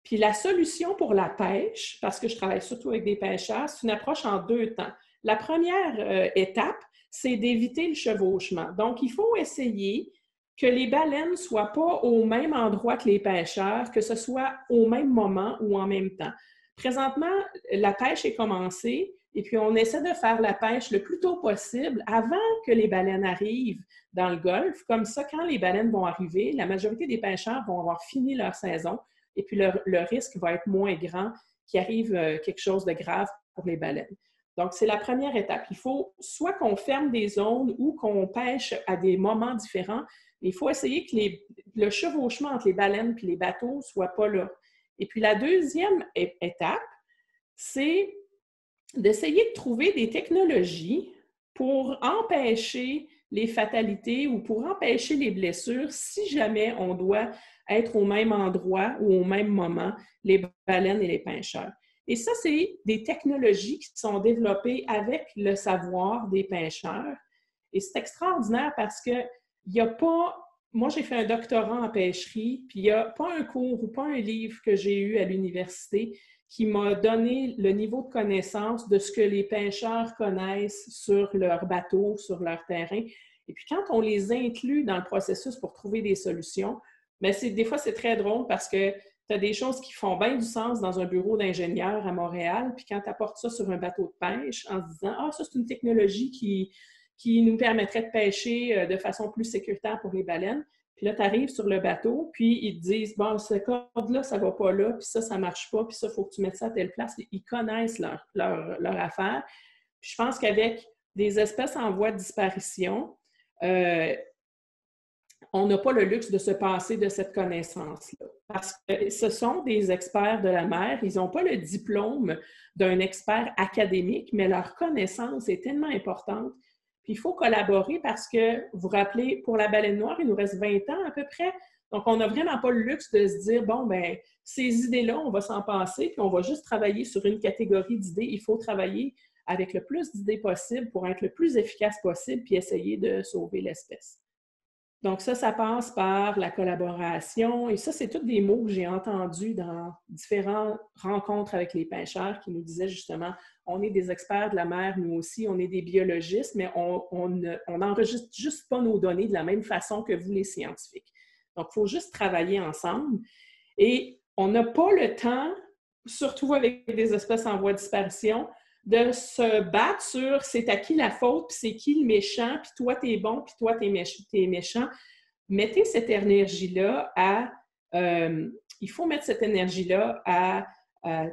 Puis la solution pour la pêche, parce que je travaille surtout avec des pêcheurs, c'est une approche en deux temps. La première euh, étape, c'est d'éviter le chevauchement. Donc, il faut essayer que les baleines ne soient pas au même endroit que les pêcheurs, que ce soit au même moment ou en même temps. Présentement, la pêche est commencée et puis on essaie de faire la pêche le plus tôt possible avant que les baleines arrivent dans le golfe. Comme ça, quand les baleines vont arriver, la majorité des pêcheurs vont avoir fini leur saison et puis le, risque va être moins grand qu'il arrive euh, quelque chose de grave pour les baleines. Donc, c'est la première étape. Il faut soit qu'on ferme des zones ou qu'on pêche à des moments différents. Il faut essayer que le chevauchement entre les baleines et les bateaux ne soit pas là. Et puis, la deuxième étape, c'est d'essayer de trouver des technologies pour empêcher les fatalités ou pour empêcher les blessures si jamais on doit être au même endroit ou au même moment, les baleines et les pêcheurs. Et ça, c'est des technologies qui sont développées avec le savoir des pêcheurs. Et c'est extraordinaire parce que il n'y a pas. Moi, j'ai fait un doctorat en pêcherie, puis il n'y a pas un cours ou pas un livre que j'ai eu à l'université qui m'a donné le niveau de connaissance de ce que les pêcheurs connaissent sur leur bateau, sur leur terrain. Et puis quand on les inclut dans le processus pour trouver des solutions, mais ben, des fois, c'est très drôle parce que tu as des choses qui font bien du sens dans un bureau d'ingénieur à Montréal, puis quand tu apportes ça sur un bateau de pêche en se disant Ah, ça, c'est une technologie qui, nous permettrait de pêcher euh, de façon plus sécuritaire pour les baleines. Puis là, tu arrives sur le bateau, puis ils te disent Bon, ce code-là, ça va pas là, puis ça, ça marche pas, puis ça, il faut que tu mettes ça à telle place. Ils connaissent leur, leur, affaire. Puis je pense qu'avec des espèces en voie de disparition, euh, on n'a pas le luxe de se passer de cette connaissance-là. Parce que ce sont des experts de la mer, ils n'ont pas le diplôme d'un expert académique, mais leur connaissance est tellement importante il faut collaborer parce que, vous vous rappelez, pour la baleine noire, il nous reste 20 ans à peu près. Donc, on n'a vraiment pas le luxe de se dire, bon, ben ces idées-là, on va s'en passer, puis on va juste travailler sur une catégorie d'idées. Il faut travailler avec le plus d'idées possible pour être le plus efficace possible, puis essayer de sauver l'espèce. Donc ça, ça passe par la collaboration. Et ça, c'est tous des mots que j'ai entendus dans différentes rencontres avec les pêcheurs qui nous disaient justement, on est des experts de la mer, nous aussi, on est des biologistes, mais on n'enregistre juste pas nos données de la même façon que vous, les scientifiques. Donc, il faut juste travailler ensemble. Et on n'a pas le temps, surtout avec des espèces en voie de disparition, de se battre sur c'est à qui la faute, puis c'est qui le méchant, puis toi, t'es bon, puis toi, t'es es méchant. Mettez cette énergie-là à... Euh, il faut mettre cette énergie-là à,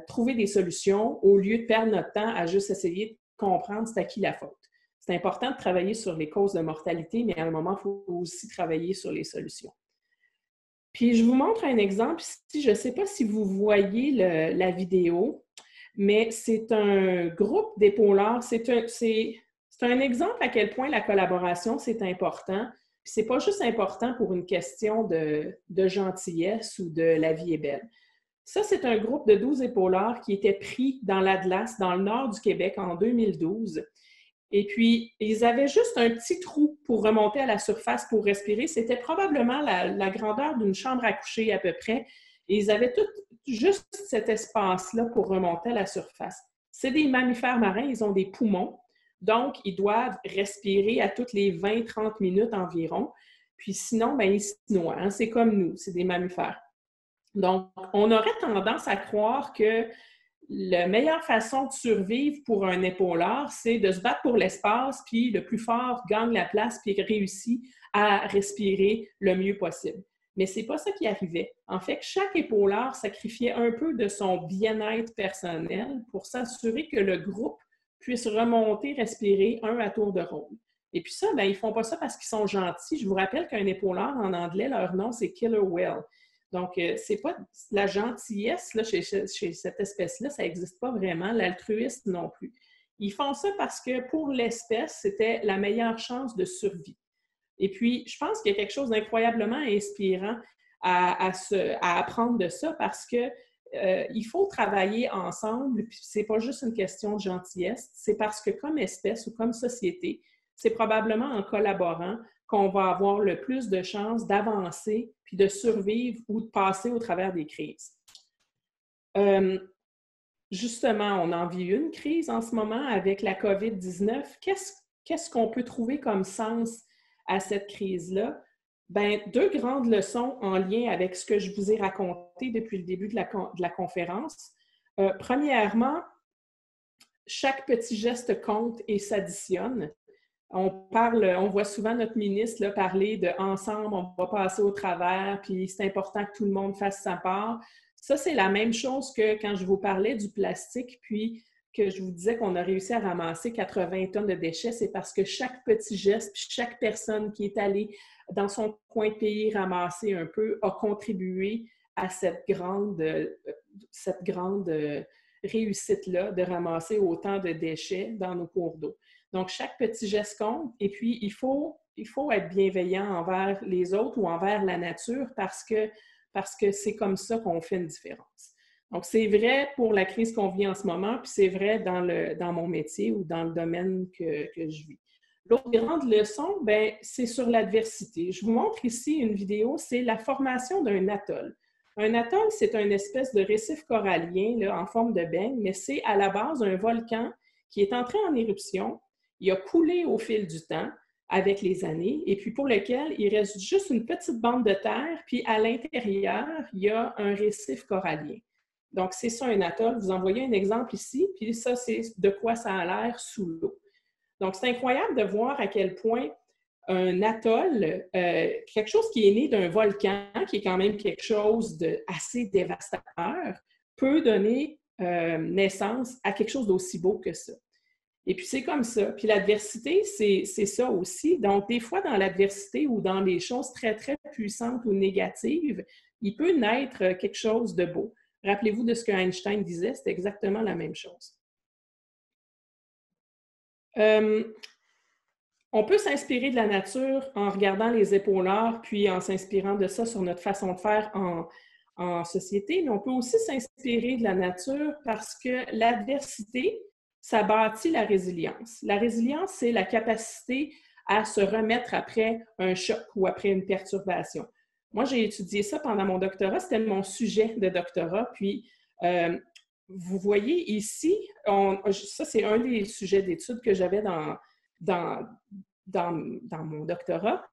trouver des solutions au lieu de perdre notre temps à juste essayer de comprendre c'est à qui la faute. c'est important de travailler sur les causes de mortalité, mais à un moment, il faut aussi travailler sur les solutions. Puis je vous montre un exemple ici. Je ne sais pas si vous voyez la vidéo, mais c'est un groupe d'épauleurs. C'est un, exemple à quel point la collaboration, c'est important. Puis c'est pas juste important pour une question de gentillesse ou de la vie est belle. Ça, c'est un groupe de 12 épaulards qui était pris dans l'Atlas, dans le nord du Québec, en 2012. Et puis, ils avaient juste un petit trou pour remonter à la surface pour respirer. C'était probablement la, grandeur d'une chambre à coucher à peu près. Et ils avaient tout, juste cet espace-là pour remonter à la surface. C'est des mammifères marins, ils ont des poumons. Donc, ils doivent respirer à toutes les 20-30 minutes environ. Puis sinon, ben, ils se noient. Hein. C'est comme nous, c'est des mammifères. Donc, on aurait tendance à croire que la meilleure façon de survivre pour un épaulard, c'est de se battre pour l'espace, puis le plus fort gagne la place, puis réussit à respirer le mieux possible. Mais ce n'est pas ça qui arrivait. En fait, chaque épaulard sacrifiait un peu de son bien-être personnel pour s'assurer que le groupe puisse remonter, respirer un à tour de rôle. Et puis ça, ben, ils ne font pas ça parce qu'ils sont gentils. Je vous rappelle qu'un épaulard, en anglais, leur nom, c'est Killer Whale. Donc, euh, c'est pas la gentillesse là, chez, cette espèce-là, ça n'existe pas vraiment, l'altruisme non plus. Ils font ça parce que pour l'espèce, c'était la meilleure chance de survie. Et puis, je pense qu'il y a quelque chose d'incroyablement inspirant à, apprendre de ça parce que euh, il faut travailler ensemble, puis c'est pas juste une question de gentillesse, c'est parce que comme espèce ou comme société, c'est probablement en collaborant qu'on va avoir le plus de chances d'avancer, puis de survivre ou de passer au travers des crises. Euh, justement, on en vit une crise en ce moment avec la COVID-19. Qu'est-ce qu'on peut trouver comme sens à cette crise-là? Ben, deux grandes leçons en lien avec ce que je vous ai raconté depuis le début de la, conférence. Euh, premièrement, chaque petit geste compte et s'additionne. On parle, on voit souvent notre ministre parler de ensemble, on va passer au travers, puis c'est important que tout le monde fasse sa part. Ça, c'est la même chose que quand je vous parlais du plastique, puis que je vous disais qu'on a réussi à ramasser 80 tonnes de déchets, c'est parce que chaque petit geste, chaque personne qui est allée dans son coin de pays ramasser un peu a contribué à cette grande, cette grande réussite-là de ramasser autant de déchets dans nos cours d'eau. Donc, chaque petit geste compte. Et puis, il faut, être bienveillant envers les autres ou envers la nature parce que c'est comme ça qu'on fait une différence. Donc, c'est vrai pour la crise qu'on vit en ce moment, puis c'est vrai dans, mon métier ou dans le domaine que, je vis. L'autre grande leçon, ben, c'est sur l'adversité. Je vous montre ici une vidéo, c'est la formation d'un atoll. Un atoll, c'est une espèce de récif corallien en forme de beigne, mais c'est à la base un volcan qui est entré en éruption il a coulé au fil du temps avec les années, et puis pour lequel il reste juste une petite bande de terre, puis à l'intérieur, il y a un récif corallien. Donc, c'est ça un atoll. Vous en voyez un exemple ici, puis ça, c'est de quoi ça a l'air sous l'eau. Donc, c'est incroyable de voir à quel point un atoll, euh, quelque chose qui est né d'un volcan, qui est quand même quelque chose d'assez dévastateur, peut donner euh, naissance à quelque chose d'aussi beau que ça. Et puis, c'est comme ça. Puis l'adversité, c'est ça aussi. Donc, des fois, dans l'adversité ou dans les choses très, très puissantes ou négatives, il peut naître quelque chose de beau. Rappelez-vous de ce que Einstein disait, c'est exactement la même chose. Euh, on peut s'inspirer de la nature en regardant les épaulards, puis en s'inspirant de ça sur notre façon de faire en, en société, mais on peut aussi s'inspirer de la nature parce que l'adversité, ça bâtit la résilience. La résilience, c'est la capacité à se remettre après un choc ou après une perturbation. Moi, j'ai étudié ça pendant mon doctorat. C'était mon sujet de doctorat. Puis, euh, vous voyez ici, ça, c'est un des sujets d'études que j'avais dans, dans, mon doctorat.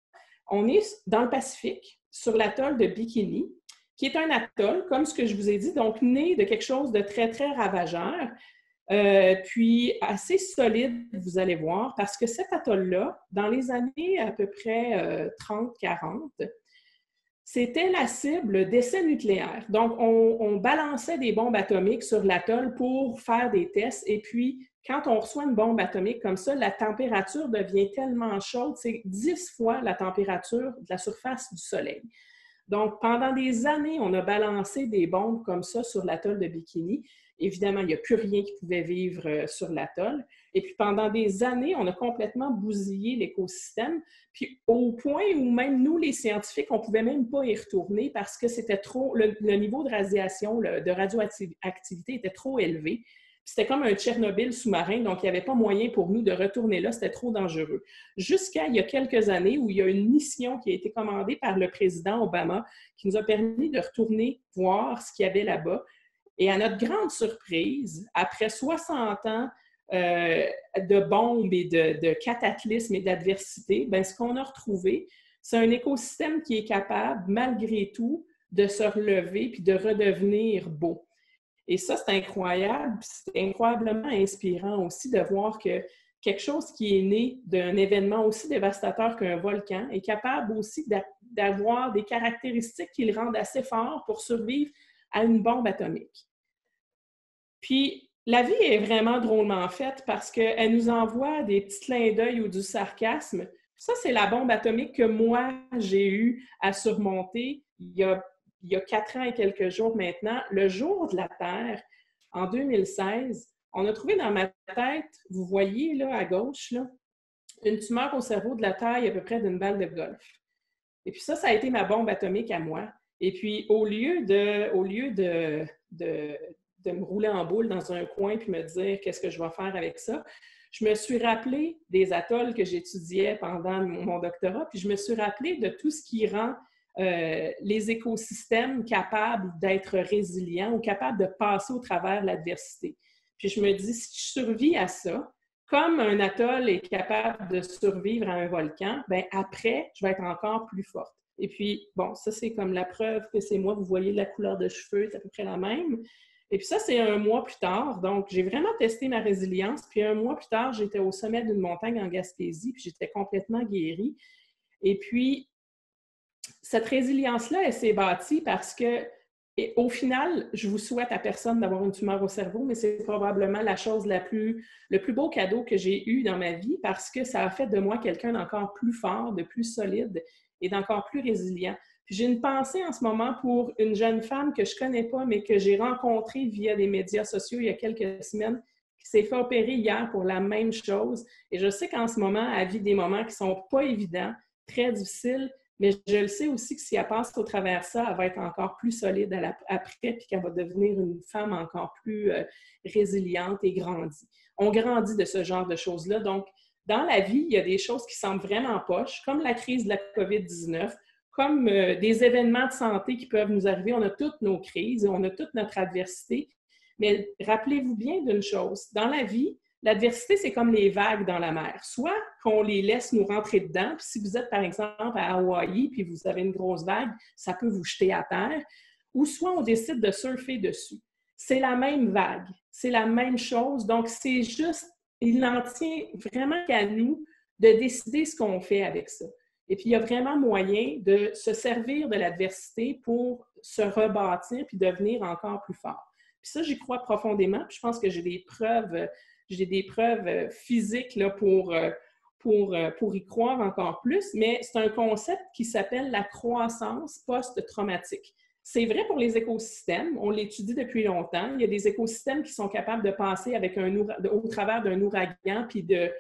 On est dans le Pacifique, sur l'atoll de Bikini, qui est un atoll, comme ce que je vous ai dit, donc né de quelque chose de très, très ravageur, euh, puis assez solide, vous allez voir, parce que cet atoll-là, dans les années à peu près 30-40, euh, c'était la cible d'essais nucléaires. Donc, on, balançait des bombes atomiques sur l'atoll pour faire des tests. Et puis, quand on reçoit une bombe atomique comme ça, la température devient tellement chaude, c'est dix fois la température de la surface du Soleil. Donc, pendant des années, on a balancé des bombes comme ça sur l'atoll de Bikini. Évidemment, il n'y a plus rien qui pouvait vivre euh, sur l'atoll. Et puis, pendant des années, on a complètement bousillé l'écosystème, puis au point où même nous, les scientifiques, on ne pouvait même pas y retourner parce que c'était trop, le, niveau de radiation, de radioactivité était trop élevé. C'était comme un Tchernobyl sous-marin, donc il n'y avait pas moyen pour nous de retourner là, c'était trop dangereux. Jusqu'à il y a quelques années où il y a une mission qui a été commandée par le président Obama qui nous a permis de retourner voir ce qu'il y avait là-bas. Et à notre grande surprise, après 60 ans euh, de bombes et de, cataclysmes et d'adversité, ben, ce qu'on a retrouvé, c'est un écosystème qui est capable, malgré tout, de se relever puis de redevenir beau. Et ça, c'est incroyable. C'est incroyablement inspirant aussi de voir que quelque chose qui est né d'un événement aussi dévastateur qu'un volcan est capable aussi d'avoir des caractéristiques qui le rendent assez fort pour survivre à une bombe atomique. Puis, la vie est vraiment drôlement faite parce qu'elle nous envoie des petits clins d'œil ou du sarcasme. Ça, c'est la bombe atomique que moi, j'ai eu à surmonter il y a il y a quatre ans et quelques jours maintenant, le jour de la Terre, en 2016, on a trouvé dans ma tête, vous voyez là à gauche, là, une tumeur au cerveau de la taille à peu près d'une balle de golf. Et puis ça, ça a été ma bombe atomique à moi. Et puis au lieu de, au lieu de, de, me rouler en boule dans un coin puis me dire qu'est-ce que je vais faire avec ça, je me suis rappelé des atolls que j'étudiais pendant mon doctorat, puis je me suis rappelé de tout ce qui rend euh, les écosystèmes capables d'être résilients ou capables de passer au travers de l'adversité. Puis je me dis, si je survis à ça, comme un atoll est capable de survivre à un volcan, ben après, je vais être encore plus forte. Et puis, bon, ça, c'est comme la preuve que c'est moi. Vous voyez la couleur de cheveux, c'est à peu près la même. Et puis ça, c'est un mois plus tard. Donc, j'ai vraiment testé ma résilience. Puis un mois plus tard, j'étais au sommet d'une montagne en Gaspésie, puis j'étais complètement guérie. Et puis, cette résilience-là, elle s'est bâtie parce que, au final, je vous souhaite à personne d'avoir une tumeur au cerveau, mais c'est probablement la chose la plus, le plus beau cadeau que j'ai eu dans ma vie parce que ça a fait de moi quelqu'un d'encore plus fort, de plus solide et d'encore plus résilient. J'ai une pensée en ce moment pour une jeune femme que je connais pas, mais que j'ai rencontrée via des médias sociaux il y a quelques semaines, qui s'est fait opérer hier pour la même chose. Et je sais qu'en ce moment, elle vit des moments qui sont pas évidents, très difficiles, mais je le sais aussi que si elle passe au travers ça, elle va être encore plus solide après, puis qu'elle va devenir une femme encore plus euh, résiliente et grandie. On grandit de ce genre de choses-là. Donc, dans la vie, il y a des choses qui semblent vraiment poches, comme la crise de la COVID-19, comme euh, des événements de santé qui peuvent nous arriver. On a toutes nos crises, on a toute notre adversité. Mais rappelez-vous bien d'une chose, dans la vie, L'adversité, c'est comme les vagues dans la mer. Soit qu'on les laisse nous rentrer dedans, puis si vous êtes par exemple à Hawaï, puis vous avez une grosse vague, ça peut vous jeter à terre, ou soit on décide de surfer dessus. C'est la même vague, c'est la même chose. Donc, c'est juste, il n'en tient vraiment qu'à nous de décider ce qu'on fait avec ça. Et puis, il y a vraiment moyen de se servir de l'adversité pour se rebâtir puis devenir encore plus fort. Puis ça, j'y crois profondément. Puis je pense que j'ai des preuves j'ai des preuves physiques là, pour, euh, pour, euh, pour y croire encore plus, mais c'est un concept qui s'appelle la croissance post-traumatique. C'est vrai pour les écosystèmes, on l'étudie depuis longtemps. Il y a des écosystèmes qui sont capables de passer avec un au travers d'un ouragan puis de,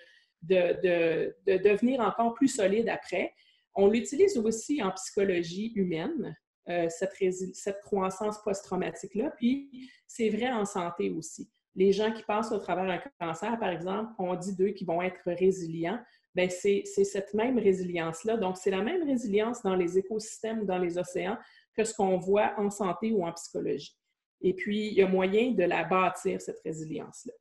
de, de, de, devenir encore plus solide après. On l'utilise aussi en psychologie humaine, cette, cette croissance post-traumatique-là, puis c'est vrai en santé aussi les gens qui passent au travers d'un cancer, par exemple, on dit d'eux qu'ils vont être résilients. Bien, c'est cette même résilience-là. Donc, c'est la même résilience dans les écosystèmes, dans les océans, que ce qu'on voit en santé ou en psychologie. Et puis, il y a moyen de la bâtir, cette résilience-là.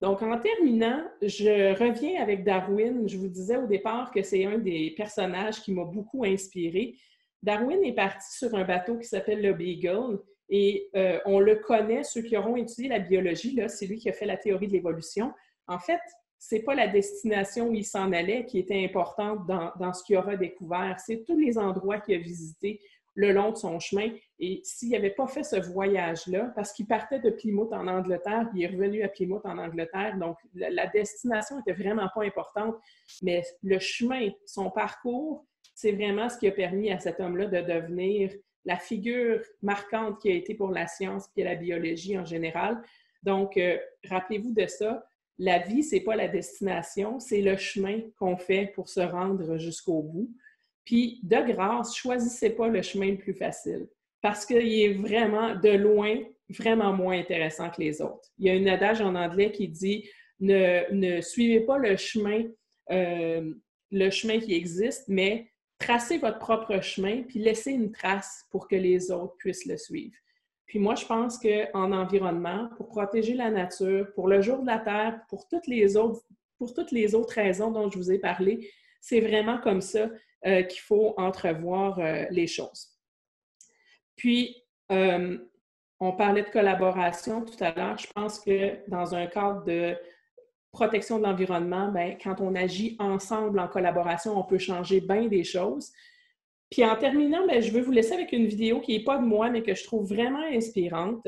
Donc, en terminant, je reviens avec Darwin. Je vous disais au départ que c'est un des personnages qui m'a beaucoup inspiré. Darwin est parti sur un bateau qui s'appelle le Beagle et euh, on le connaît, ceux qui auront étudié la biologie, c'est lui qui a fait la théorie de l'évolution. En fait, ce n'est pas la destination où il s'en allait qui était importante dans, ce qu'il aura découvert, c'est tous les endroits qu'il a visités le long de son chemin. Et s'il n'avait pas fait ce voyage-là, parce qu'il partait de Plymouth en Angleterre, il est revenu à Plymouth en Angleterre, donc la, destination était vraiment pas importante, mais le chemin, son parcours, c'est vraiment ce qui a permis à cet homme-là de devenir la figure marquante qui a été pour la science et la biologie en général. Donc, euh, rappelez-vous de ça. La vie, c'est pas la destination, c'est le chemin qu'on fait pour se rendre jusqu'au bout. Puis, de grâce, choisissez pas le chemin le plus facile parce qu'il est vraiment, de loin, vraiment moins intéressant que les autres. Il y a un adage en anglais qui dit ne, suivez pas le chemin, euh, le chemin qui existe, mais tracez votre propre chemin, puis laissez une trace pour que les autres puissent le suivre. Puis moi, je pense qu'en environnement, pour protéger la nature, pour le jour de la Terre, pour pour toutes les autres raisons dont je vous ai parlé, c'est vraiment comme ça euh, qu'il faut entrevoir euh, les choses. Puis, euh, on parlait de collaboration tout à l'heure. Je pense que dans un cadre de protection de l'environnement, ben, quand on agit ensemble en collaboration, on peut changer bien des choses. Puis en terminant, ben, je veux vous laisser avec une vidéo qui n'est pas de moi, mais que je trouve vraiment inspirante.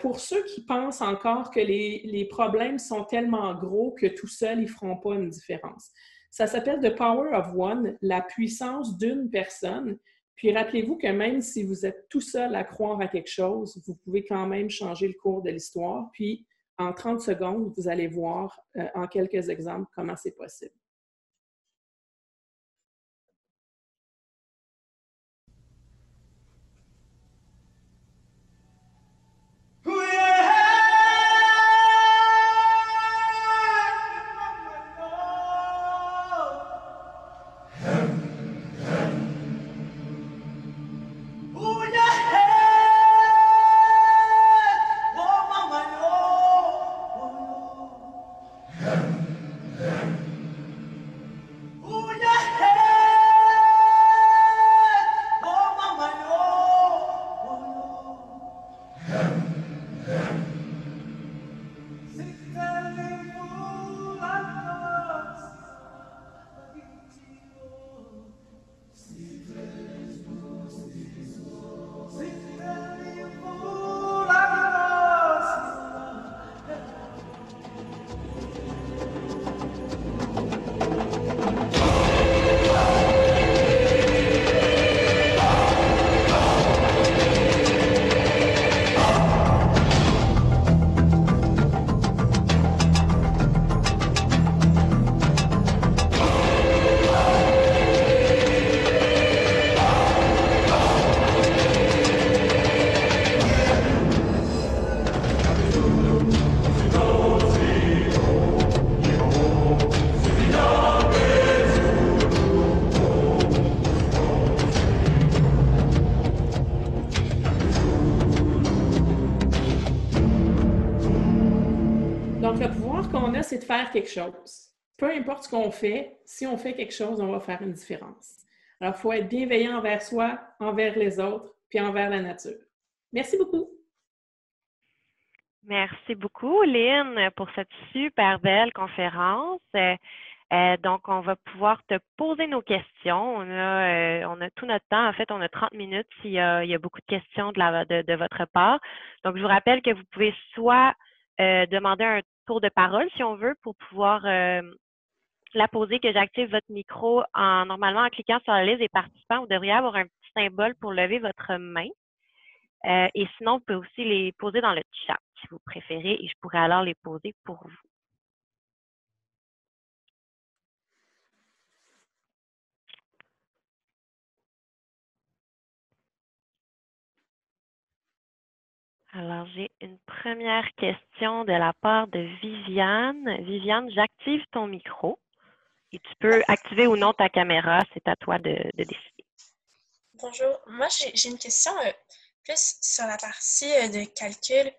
Pour ceux qui pensent encore que les, les, problèmes sont tellement gros que tout seul, ils ne feront pas une différence. Ça s'appelle The Power of One, la puissance d'une personne. Puis rappelez-vous que même si vous êtes tout seul à croire à quelque chose, vous pouvez quand même changer le cours de l'histoire. Puis en 30 secondes, vous allez voir euh, en quelques exemples comment c'est possible. Faire quelque chose. Peu importe ce qu'on fait, si on fait quelque chose, on va faire une différence. Alors, il faut être bienveillant envers soi, envers les autres, puis envers la nature. Merci beaucoup. Merci beaucoup, Lynn, pour cette super belle conférence. Euh, donc, on va pouvoir te poser nos questions. On a, euh, on a tout notre temps. En fait, on a 30 minutes s'il y a, beaucoup de questions de, de, votre part. Donc, je vous rappelle que vous pouvez soit euh, demander un tour de parole, si on veut, pour pouvoir euh, la poser, que j'active votre micro en normalement en cliquant sur la liste des participants. Vous devriez avoir un petit symbole pour lever votre main. Euh, et sinon, vous pouvez aussi les poser dans le chat si vous préférez et je pourrais alors les poser pour vous. Alors, j'ai une première question de la part de Viviane. Viviane, j'active ton micro et tu peux activer ou non ta caméra. C'est à toi de, décider. Bonjour. Moi, j'ai une question euh, plus sur la partie euh, de calcul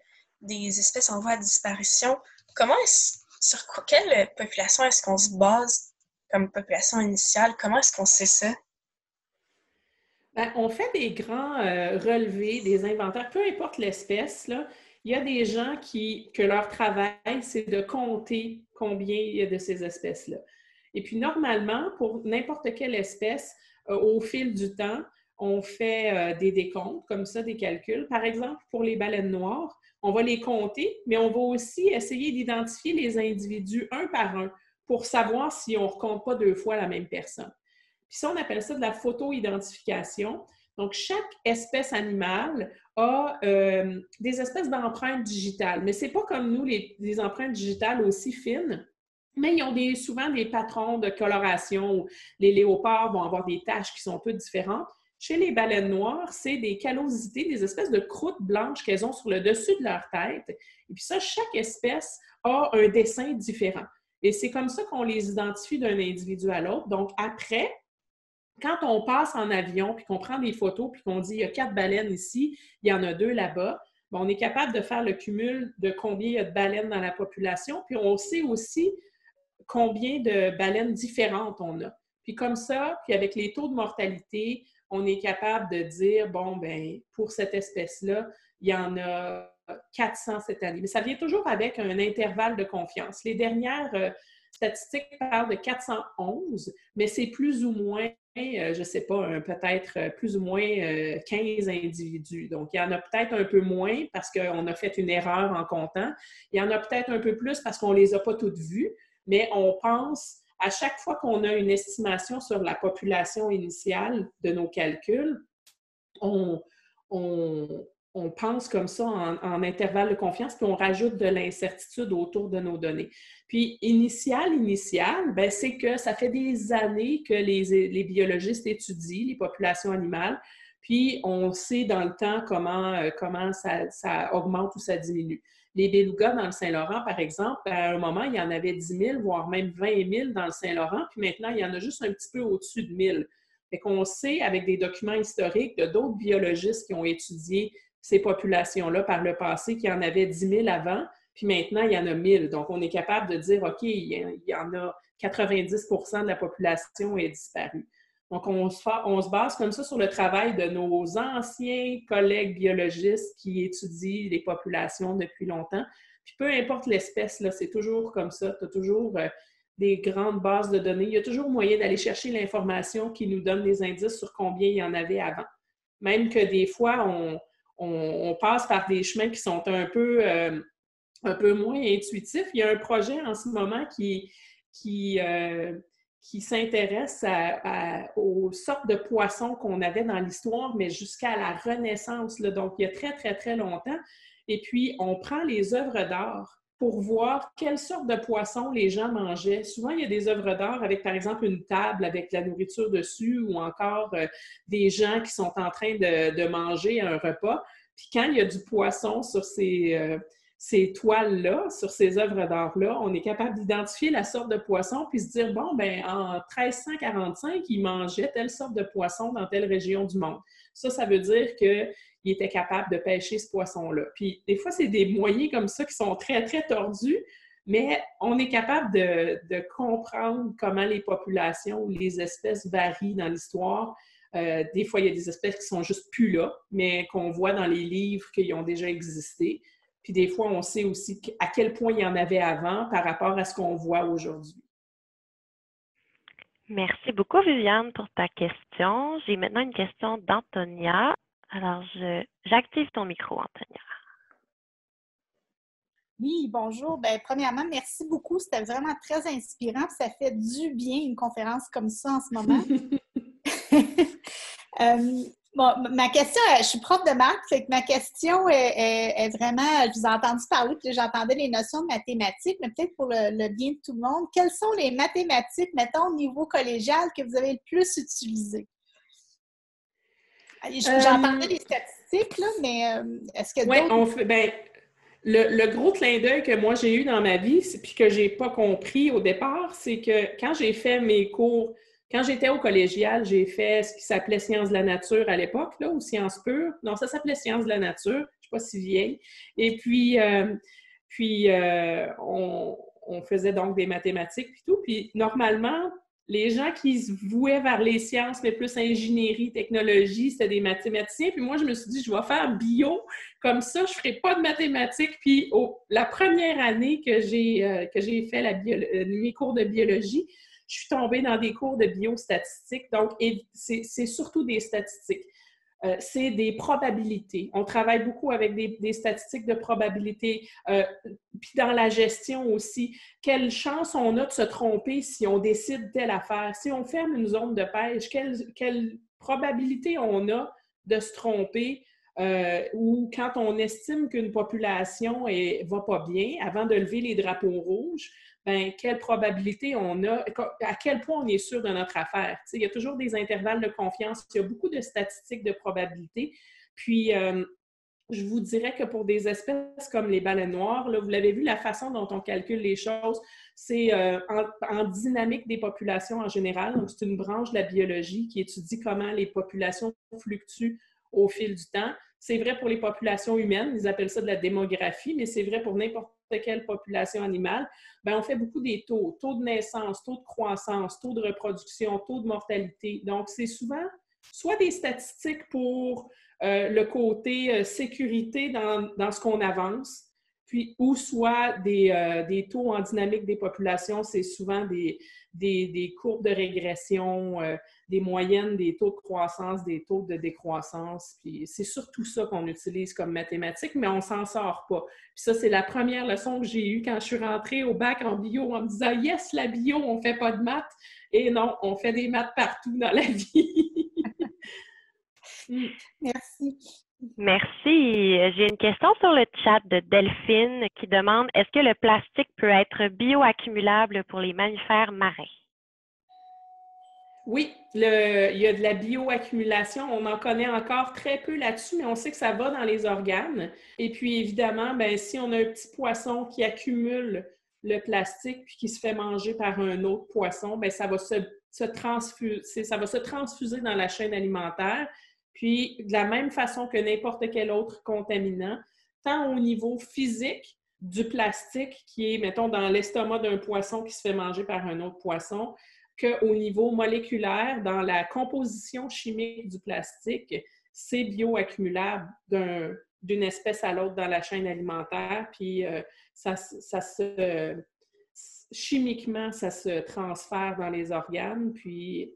des espèces en voie de disparition. Comment est sur quelle population est-ce qu'on se base comme population initiale? Comment est-ce qu'on sait ça? Ben, on fait des grands euh, relevés, des inventaires, peu importe l'espèce. Il y a des gens qui, que leur travail, c'est de compter combien il y a de ces espèces-là. Et puis, normalement, pour n'importe quelle espèce, euh, au fil du temps, on fait euh, des décomptes, comme ça, des calculs. Par exemple, pour les baleines noires, on va les compter, mais on va aussi essayer d'identifier les individus un par un pour savoir si on ne recompte pas deux fois la même personne. Puis ça, on appelle ça de la photo-identification. Donc, chaque espèce animale a euh, des espèces d'empreintes digitales, mais ce n'est pas comme nous, les, empreintes digitales aussi fines, mais ils ont des, souvent des patrons de coloration. Les léopards vont avoir des taches qui sont un peu différentes. Chez les baleines noires, c'est des callosités, des espèces de croûtes blanches qu'elles ont sur le dessus de leur tête. Et puis ça, chaque espèce a un dessin différent. Et c'est comme ça qu'on les identifie d'un individu à l'autre. Donc après, quand on passe en avion, puis qu'on prend des photos, puis qu'on dit il y a quatre baleines ici, il y en a deux là-bas, ben, on est capable de faire le cumul de combien il y a de baleines dans la population, puis on sait aussi combien de baleines différentes on a. Puis comme ça, puis avec les taux de mortalité, on est capable de dire, bon, ben pour cette espèce-là, il y en a 400 cette année. Mais ça vient toujours avec un intervalle de confiance. Les dernières euh, statistiques parlent de 411, mais c'est plus ou moins, je ne sais pas, peut-être euh, plus ou moins 15 individus. Donc, il y en a peut-être un peu moins parce qu'on a fait une erreur en comptant. Il y en a peut-être un peu plus parce qu'on ne les a pas toutes vues, mais on pense à chaque fois qu'on a une estimation sur la population initiale de nos calculs, on, pense comme ça en, intervalle de confiance, puis on rajoute de l'incertitude autour de nos données. Puis, initial, initial, ben, c'est que ça fait des années que les, biologistes étudient les populations animales, puis on sait dans le temps comment, euh, comment ça augmente ou ça diminue. Les belugas dans le Saint-Laurent, par exemple, à un moment, il y en avait 10 000, voire même 20 000 dans le Saint-Laurent, puis maintenant, il y en a juste un petit peu au-dessus de 1 000. Fait qu'on sait, avec des documents historiques de d'autres biologistes qui ont étudié ces populations-là par le passé, qu'il y en avait 10 000 avant, puis maintenant, il y en a 1000. Donc, on est capable de dire, OK, il y en a 90% de la population est disparue. Donc, on se, base comme ça sur le travail de nos anciens collègues biologistes qui étudient les populations depuis longtemps. Puis peu importe l'espèce, c'est toujours comme ça. Tu as toujours euh, des grandes bases de données. Il y a toujours moyen d'aller chercher l'information qui nous donne des indices sur combien il y en avait avant. Même que des fois, on, passe par des chemins qui sont un peu, euh, un peu moins intuitifs. Il y a un projet en ce moment qui, euh, qui s'intéresse aux sortes de poissons qu'on avait dans l'histoire, mais jusqu'à la Renaissance, donc il y a très, très, très longtemps. Et puis, on prend les œuvres d'art pour voir quelles sortes de poissons les gens mangeaient. Souvent, il y a des œuvres d'art avec, par exemple, une table avec la nourriture dessus ou encore euh, des gens qui sont en train de, manger un repas. Puis quand il y a du poisson sur ces, euh, ces toiles-là, sur ces œuvres d'art-là, on est capable d'identifier la sorte de poisson puis se dire, bon, ben en 1345, ils mangeaient telle sorte de poisson dans telle région du monde. Ça, ça veut dire qu'ils étaient capables de pêcher ce poisson-là. Puis des fois, c'est des moyens comme ça qui sont très, très tordus, mais on est capable de, comprendre comment les populations ou les espèces varient dans l'histoire. Euh, des fois, il y a des espèces qui sont juste plus là, mais qu'on voit dans les livres qu'ils ont déjà existé. Puis des fois, on sait aussi à quel point il y en avait avant par rapport à ce qu'on voit aujourd'hui. Merci beaucoup, Viviane, pour ta question. J'ai maintenant une question d'Antonia. Alors, j'active ton micro, Antonia. Oui, bonjour. Ben, premièrement, merci beaucoup. C'était vraiment très inspirant. Ça fait du bien une conférence comme ça en ce moment. [LAUGHS] Euh, Bon, ma question, euh, je suis prof de maths, fait que ma question est, vraiment, je vous ai entendu parler, puis j'entendais les notions de mathématiques, mais peut-être pour le, bien de tout le monde, quelles sont les mathématiques, mettons, au niveau collégial, que vous avez le plus utilisées? J'entendais euh, les statistiques, là, mais euh, est-ce que Oui, on fait, ben, le, gros clin d'œil que moi j'ai eu dans ma vie, puis que j'ai pas compris au départ, c'est que quand j'ai fait mes cours quand j'étais au collégial, j'ai fait ce qui s'appelait sciences de la nature à l'époque, là, ou sciences pures. Non, ça s'appelait sciences de la nature. Je ne suis pas si vieille. Et puis, euh, puis euh, on, faisait donc des mathématiques et tout. Puis normalement, les gens qui se vouaient vers les sciences, mais plus ingénierie, technologie, c'était des mathématiciens. Puis moi, je me suis dit, je vais faire bio, comme ça, je ne ferai pas de mathématiques. Puis la première année que j'ai euh, fait la mes cours de biologie, je suis tombée dans des cours de biostatistiques. Donc, c'est surtout des statistiques. Euh, c'est des probabilités. On travaille beaucoup avec des, statistiques de probabilité. Euh, puis dans la gestion aussi, quelle chance on a de se tromper si on décide telle affaire? Si on ferme une zone de pêche, quelle, probabilité on a de se tromper? Euh, ou quand on estime qu'une population ne va pas bien, avant de lever les drapeaux rouges, ben, quelle probabilité on a, à quel point on est sûr de notre affaire? il y a toujours des intervalles de confiance, il y a beaucoup de statistiques de probabilité. Puis, euh, je vous dirais que pour des espèces comme les baleines noires, là, vous l'avez vu, la façon dont on calcule les choses, c'est euh, en, dynamique des populations en général. Donc, c'est une branche de la biologie qui étudie comment les populations fluctuent au fil du temps. C'est vrai pour les populations humaines, ils appellent ça de la démographie, mais c'est vrai pour n'importe quelle population animale, ben, on fait beaucoup des taux, taux de naissance, taux de croissance, taux de reproduction, taux de mortalité. Donc, c'est souvent soit des statistiques pour euh, le côté euh, sécurité dans, dans ce qu'on avance, puis ou soit des, euh, des, taux en dynamique des populations, c'est souvent des, des, des, courbes de régression, des moyennes, des taux de croissance, des taux de décroissance. Puis c'est surtout ça qu'on utilise comme mathématiques, mais on s'en sort pas. Puis ça, c'est la première leçon que j'ai eue quand je suis rentrée au bac en bio en me disant Yes, la bio, on fait pas de maths. Et non, on fait des maths partout dans la vie. [LAUGHS] Mm. Merci. Merci. J'ai une question sur le chat de Delphine qui demande est-ce que le plastique peut être bioaccumulable pour les mammifères marins? Oui, il y a de la bioaccumulation. On en connaît encore très peu là-dessus, mais on sait que ça va dans les organes. Et puis, évidemment, ben, si on a un petit poisson qui accumule le plastique puis qui se fait manger par un autre poisson, ben, ça, va se, transfuser, ça va se transfuser dans la chaîne alimentaire. Puis, de la même façon que n'importe quel autre contaminant, tant au niveau physique du plastique qui est, mettons, dans l'estomac d'un poisson qui se fait manger par un autre poisson, qu'au niveau moléculaire, dans la composition chimique du plastique, c'est bioaccumulable d'une espèce à l'autre dans la chaîne alimentaire, puis euh, ça, se, chimiquement, ça se transfère dans les organes, puis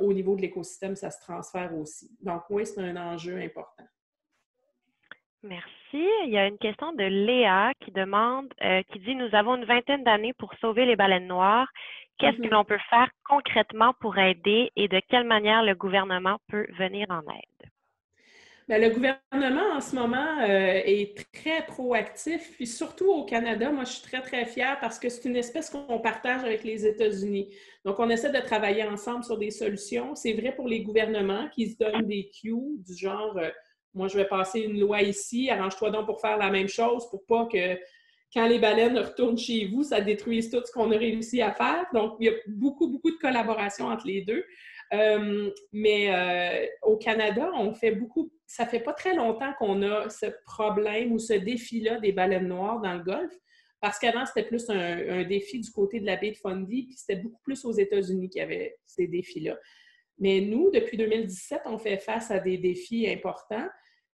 au niveau de l'écosystème, ça se transfère aussi. Donc oui, c'est un enjeu important. Merci. Il y a une question de Léa qui demande, euh, qui dit Nous avons une vingtaine d'années pour sauver les baleines noires. Qu'est-ce que mm-hmm. l'on peut faire concrètement pour aider et de quelle manière le gouvernement peut venir en aide? Bien, le gouvernement, en ce moment, euh, est très proactif, puis surtout au Canada, moi, je suis très, très fière parce que c'est une espèce qu'on partage avec les États-Unis. Donc, on essaie de travailler ensemble sur des solutions. C'est vrai pour les gouvernements qui se donnent des cues du genre, euh, moi, je vais passer une loi ici, arrange-toi donc pour faire la même chose pour pas que quand les baleines retournent chez vous, ça détruise tout ce qu'on a réussi à faire. Donc, il y a beaucoup, beaucoup de collaboration entre les deux. Euh, mais euh, au Canada, on fait beaucoup. Ça fait pas très longtemps qu'on a ce problème ou ce défi-là des baleines noires dans le Golfe, parce qu'avant, c'était plus un, défi du côté de la baie de Fundy, puis c'était beaucoup plus aux États-Unis qu'il y avait ces défis-là. Mais nous, depuis 2017, on fait face à des défis importants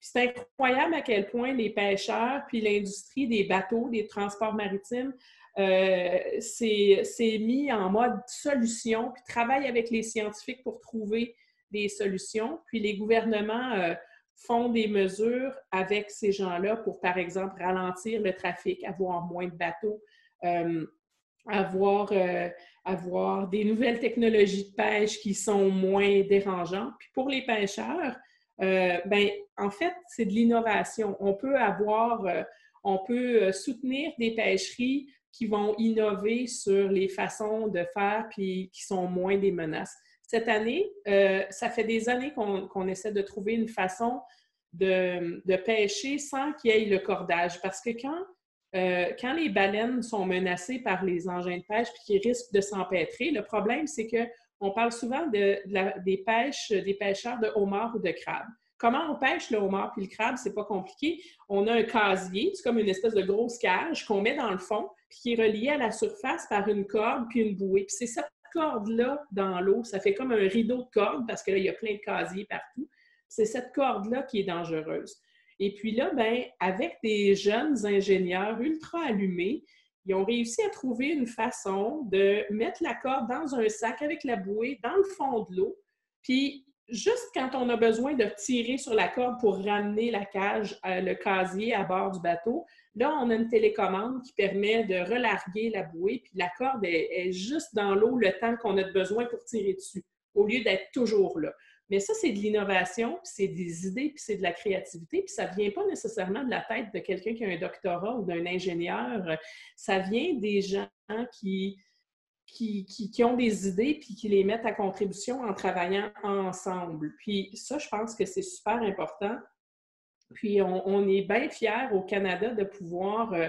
c'est incroyable à quel point les pêcheurs puis l'industrie des bateaux, des transports maritimes, euh, s'est mis en mode solution, puis travaille avec les scientifiques pour trouver des solutions. Puis les gouvernements euh, font des mesures avec ces gens-là pour, par exemple, ralentir le trafic, avoir moins de bateaux, euh, avoir, avoir des nouvelles technologies de pêche qui sont moins dérangeantes. Puis pour les pêcheurs, euh, ben, en fait, c'est de l'innovation. On peut avoir, euh, on peut euh, soutenir des pêcheries qui vont innover sur les façons de faire puis qui sont moins des menaces. Cette année, ça fait des années qu'on essaie de trouver une façon de, de pêcher sans qu'il y ait le cordage. Parce que quand, quand les baleines sont menacées par les engins de pêche puis qu'ils risquent de s'empêtrer, le problème, c'est que on parle souvent de, des pêches, des pêcheurs de homards ou de crabes. Comment on pêche le homard puis le crabe, c'est pas compliqué. On a un casier, c'est comme une espèce de grosse cage qu'on met dans le fond, puis qui est relié à la surface par une corde puis une bouée. Puis c'est cette corde-là dans l'eau, ça fait comme un rideau de corde parce que là, il y a plein de casiers partout. C'est cette corde-là qui est dangereuse. Et puis là, ben, avec des jeunes ingénieurs ultra allumés, ils ont réussi à trouver une façon de mettre la corde dans un sac avec la bouée dans le fond de l'eau. Puis, juste quand on a besoin de tirer sur la corde pour ramener la cage, euh, le casier à bord du bateau, là, on a une télécommande qui permet de relarguer la bouée, puis la corde est, juste dans l'eau le temps qu'on a besoin pour tirer dessus, au lieu d'être toujours là. Mais ça, c'est de l'innovation, c'est des idées, puis c'est de la créativité, puis ça vient pas nécessairement de la tête de quelqu'un qui a un doctorat ou d'un ingénieur. Ça vient des gens qui, qui, qui, ont des idées puis qui les mettent à contribution en travaillant ensemble. Puis ça, je pense que c'est super important. Puis on, est bien fiers au Canada de pouvoir euh,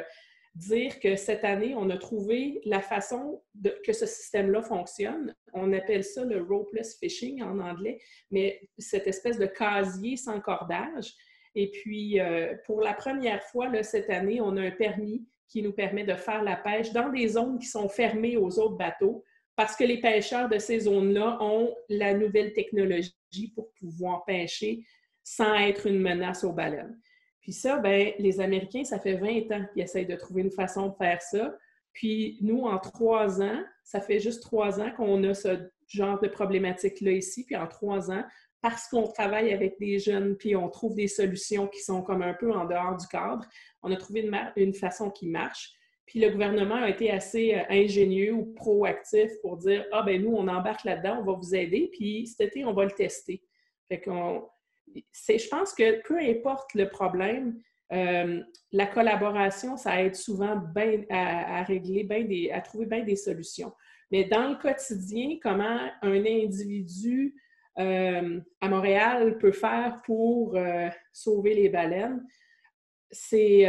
dire que cette année, on a trouvé la façon que ce système-là fonctionne. On appelle ça le ropeless fishing en anglais, mais cette espèce de casier sans cordage. Et puis, euh, pour la première fois cette année, on a un permis qui nous permet de faire la pêche dans des zones qui sont fermées aux autres bateaux parce que les pêcheurs de ces zones-là ont la nouvelle technologie pour pouvoir pêcher sans être une menace aux baleines. Puis ça, ben, les Américains, ça fait 20 ans qu'ils essayent de trouver une façon de faire ça. Puis nous, en trois ans, ça fait juste trois ans qu'on a ce genre de problématique-là ici. Puis en trois ans, parce qu'on travaille avec des jeunes, puis on trouve des solutions qui sont comme un peu en dehors du cadre, on a trouvé une, façon qui marche. Puis le gouvernement a été assez euh, ingénieux ou proactif pour dire Ah, ben nous, on embarque là-dedans, on va vous aider, puis cet été, on va le tester. Fait qu'on je pense que peu importe le problème, euh, la collaboration, ça aide souvent à, régler à trouver bien des solutions. Mais dans le quotidien, comment un individu euh, à Montréal peut faire pour euh, sauver les baleines, c'est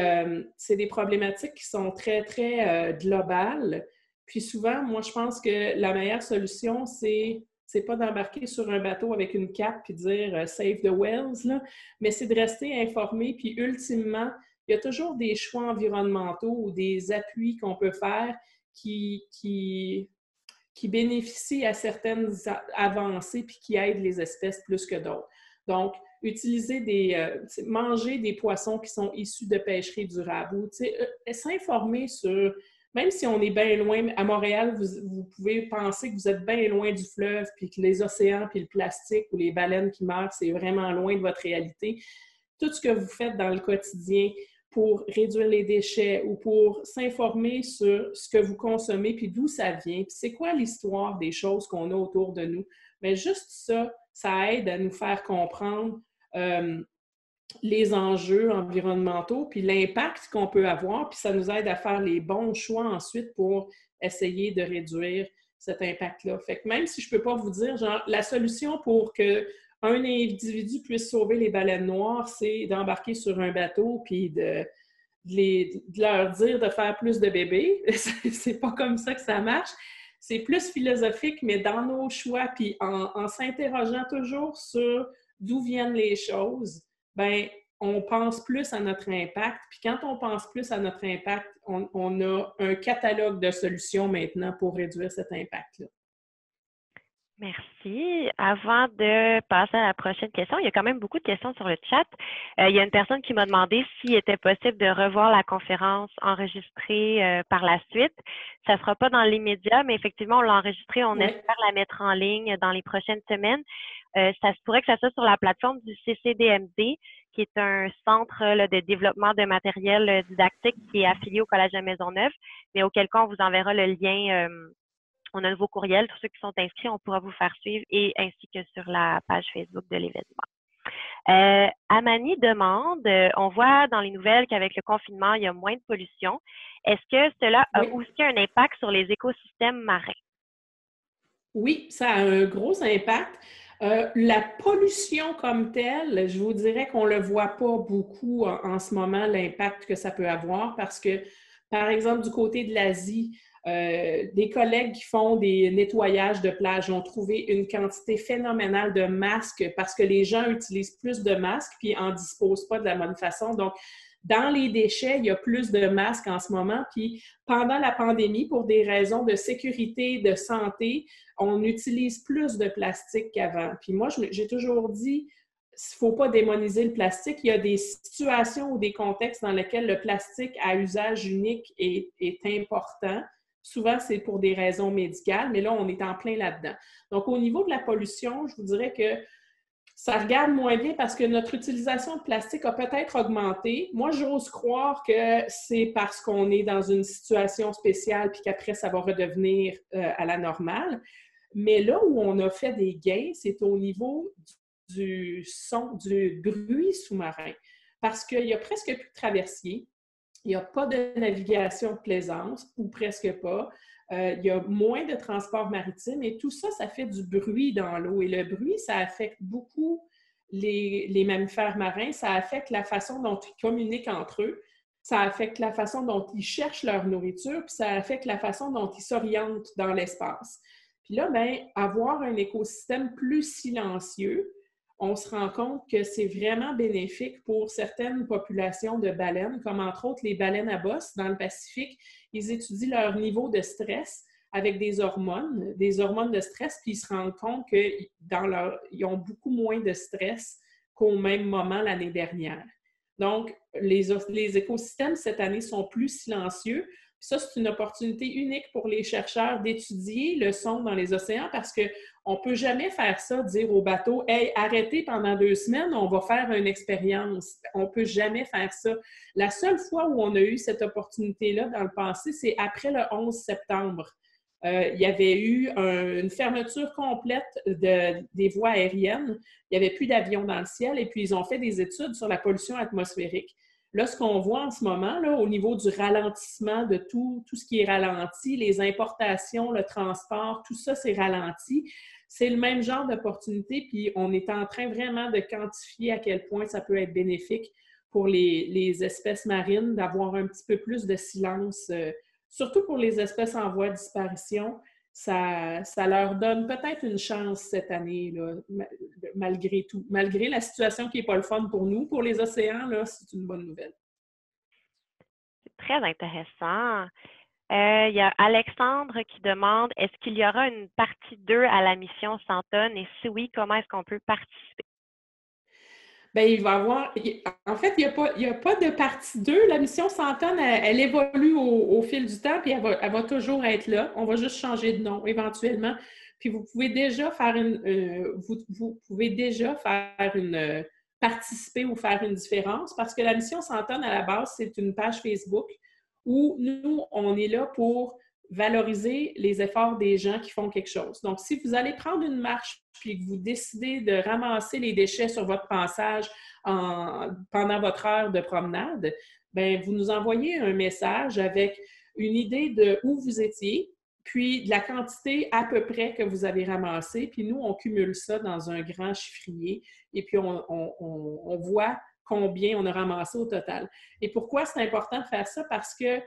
des problématiques qui sont très, très globales. Puis souvent, moi, je pense que la meilleure solution, c'est c'est pas d'embarquer sur un bateau avec une cape puis dire euh, Save the whales, mais c'est de rester informé. Puis ultimement, il y a toujours des choix environnementaux ou des appuis qu'on peut faire qui, qui, qui bénéficient à certaines avancées puis qui aident les espèces plus que d'autres. Donc, utiliser des, euh, manger des poissons qui sont issus de pêcherie durable ou euh, s'informer sur même si on est bien loin, à Montréal, vous, pouvez penser que vous êtes bien loin du fleuve, puis que les océans, puis le plastique ou les baleines qui meurent, c'est vraiment loin de votre réalité. Tout ce que vous faites dans le quotidien pour réduire les déchets ou pour s'informer sur ce que vous consommez, puis d'où ça vient, puis c'est quoi l'histoire des choses qu'on a autour de nous? Mais juste ça, ça aide à nous faire comprendre euh, les enjeux environnementaux, puis l'impact qu'on peut avoir, puis ça nous aide à faire les bons choix ensuite pour essayer de réduire cet impact-là. Fait que même si je ne peux pas vous dire, genre, la solution pour que un individu puisse sauver les baleines noires, c'est d'embarquer sur un bateau puis de, leur dire de faire plus de bébés. [LAUGHS] c'est pas comme ça que ça marche. C'est plus philosophique, mais dans nos choix, puis en, en s'interrogeant toujours sur d'où viennent les choses, ben on pense plus à notre impact. Puis quand on pense plus à notre impact, on, a un catalogue de solutions maintenant pour réduire cet impact-là. Merci. Avant de passer à la prochaine question, il y a quand même beaucoup de questions sur le chat. Euh, il y a une personne qui m'a demandé s'il était possible de revoir la conférence enregistrée euh, par la suite. Ça ne sera pas dans l'immédiat, mais effectivement, on l'a enregistrée. On espère la mettre en ligne dans les prochaines semaines. Euh, ça se pourrait que ça soit sur la plateforme du CCDMD, qui est un centre de développement de matériel euh, didactique qui est affilié au Collège de Maisonneuve, mais auquel cas on vous enverra le lien. Euh, on a un nouveau courriel. Tous ceux qui sont inscrits, on pourra vous faire suivre et ainsi que sur la page Facebook de l'événement. Euh, Amani demande, on voit dans les nouvelles qu'avec le confinement, il y a moins de pollution. Est-ce que cela a aussi un impact sur les écosystèmes marins? Oui, ça a un gros impact. Euh, la pollution comme telle, je vous dirais qu'on ne le voit pas beaucoup en, ce moment, l'impact que ça peut avoir, parce que, par exemple, du côté de l'Asie, euh, des collègues qui font des nettoyages de plage ont trouvé une quantité phénoménale de masques parce que les gens utilisent plus de masques puis en disposent pas de la bonne façon. Donc, dans les déchets, il y a plus de masques en ce moment. Puis pendant la pandémie, pour des raisons de sécurité, de santé, on utilise plus de plastique qu'avant. Puis moi, j'ai toujours dit, ne faut pas démoniser le plastique. Il y a des situations ou des contextes dans lesquels le plastique à usage unique est, est important. Souvent, c'est pour des raisons médicales, mais là, on est en plein là-dedans. Donc, au niveau de la pollution, je vous dirais que ça regarde moins bien parce que notre utilisation de plastique a peut-être augmenté. Moi, j'ose croire que c'est parce qu'on est dans une situation spéciale puis qu'après, ça va redevenir euh, à la normale. Mais là où on a fait des gains, c'est au niveau du son, du bruit sous-marin. Parce qu'il y a presque plus de traversiers, il n'y a pas de navigation de plaisance, ou presque pas. Euh, il y a moins de transport maritime et tout ça, ça fait du bruit dans l'eau. Et le bruit, ça affecte beaucoup les, mammifères marins, ça affecte la façon dont ils communiquent entre eux, ça affecte la façon dont ils cherchent leur nourriture, puis ça affecte la façon dont ils s'orientent dans l'espace. Puis là, bien, avoir un écosystème plus silencieux, on se rend compte que c'est vraiment bénéfique pour certaines populations de baleines, comme entre autres les baleines à bosse dans le Pacifique. Ils étudient leur niveau de stress avec des hormones, des hormones de stress, puis ils se rendent compte qu'ils ont beaucoup moins de stress qu'au même moment l'année dernière. Donc, les, les écosystèmes cette année sont plus silencieux, ça, c'est une opportunité unique pour les chercheurs d'étudier le son dans les océans parce qu'on ne peut jamais faire ça, dire au bateau Hey, arrêtez pendant deux semaines, on va faire une expérience. On ne peut jamais faire ça. La seule fois où on a eu cette opportunité-là dans le passé, c'est après le 11 septembre. Euh, il y avait eu une fermeture complète des voies aériennes. Il n'y avait plus d'avions dans le ciel et puis ils ont fait des études sur la pollution atmosphérique. Là, ce qu'on voit en ce moment, là, au niveau du ralentissement de tout, tout ce qui est ralenti, les importations, le transport, tout ça, c'est ralenti. C'est le même genre d'opportunité, puis on est en train vraiment de quantifier à quel point ça peut être bénéfique pour les, espèces marines d'avoir un petit peu plus de silence, euh, surtout pour les espèces en voie de disparition ça, ça leur donne peut-être une chance cette année, là, malgré tout. Malgré la situation qui n'est pas le fun pour nous, pour les océans, c'est une bonne nouvelle. C'est très intéressant. Euh, il y a Alexandre qui demande est-ce qu'il y aura une partie 2 à la mission Santon et si oui, comment est-ce qu'on peut participer? Bien, il va avoir. En fait, il n'y a, pas, a pas de partie 2. La mission Santon, elle, elle évolue au, fil du temps, puis elle va, toujours être là. On va juste changer de nom éventuellement. Puis vous pouvez déjà faire une. Euh, vous, pouvez déjà faire une. Euh, participer ou faire une différence parce que la mission Santon, à la base, c'est une page Facebook où nous, on est là pour valoriser les efforts des gens qui font quelque chose. Donc, si vous allez prendre une marche puis que vous décidez de ramasser les déchets sur votre passage pendant votre heure de promenade, bien, vous nous envoyez un message avec une idée de où vous étiez, puis de la quantité à peu près que vous avez ramassé, puis nous, on cumule ça dans un grand chiffrier et puis on voit combien on a ramassé au total. Et pourquoi c'est important de faire ça? Parce que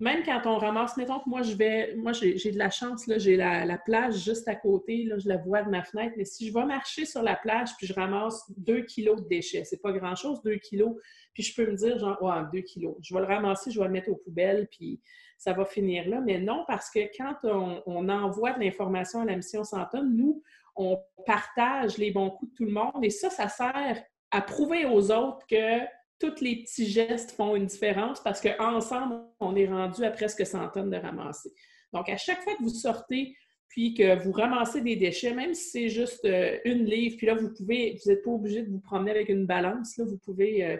même quand on ramasse, mettons que moi, je vais, moi, j'ai de la chance, j'ai la, plage juste à côté, là, je la vois de ma fenêtre, mais si je vais marcher sur la plage puis je ramasse deux kilos de déchets, c'est pas grand-chose, deux kilos, puis je peux me dire, genre, ouais, deux kilos, je vais le ramasser, je vais le mettre aux poubelles, puis ça va finir là. Mais non, parce que quand on, envoie de l'information à la mission Santon, nous, on partage les bons coups de tout le monde, et ça, ça sert à prouver aux autres que tous les petits gestes font une différence parce qu'ensemble, on est rendu à presque 100 tonnes de ramasser. Donc, à chaque fois que vous sortez, puis que vous ramassez des déchets, même si c'est juste euh, une livre, puis là, vous pouvez, vous n'êtes pas obligé de vous promener avec une balance, là, vous pouvez euh,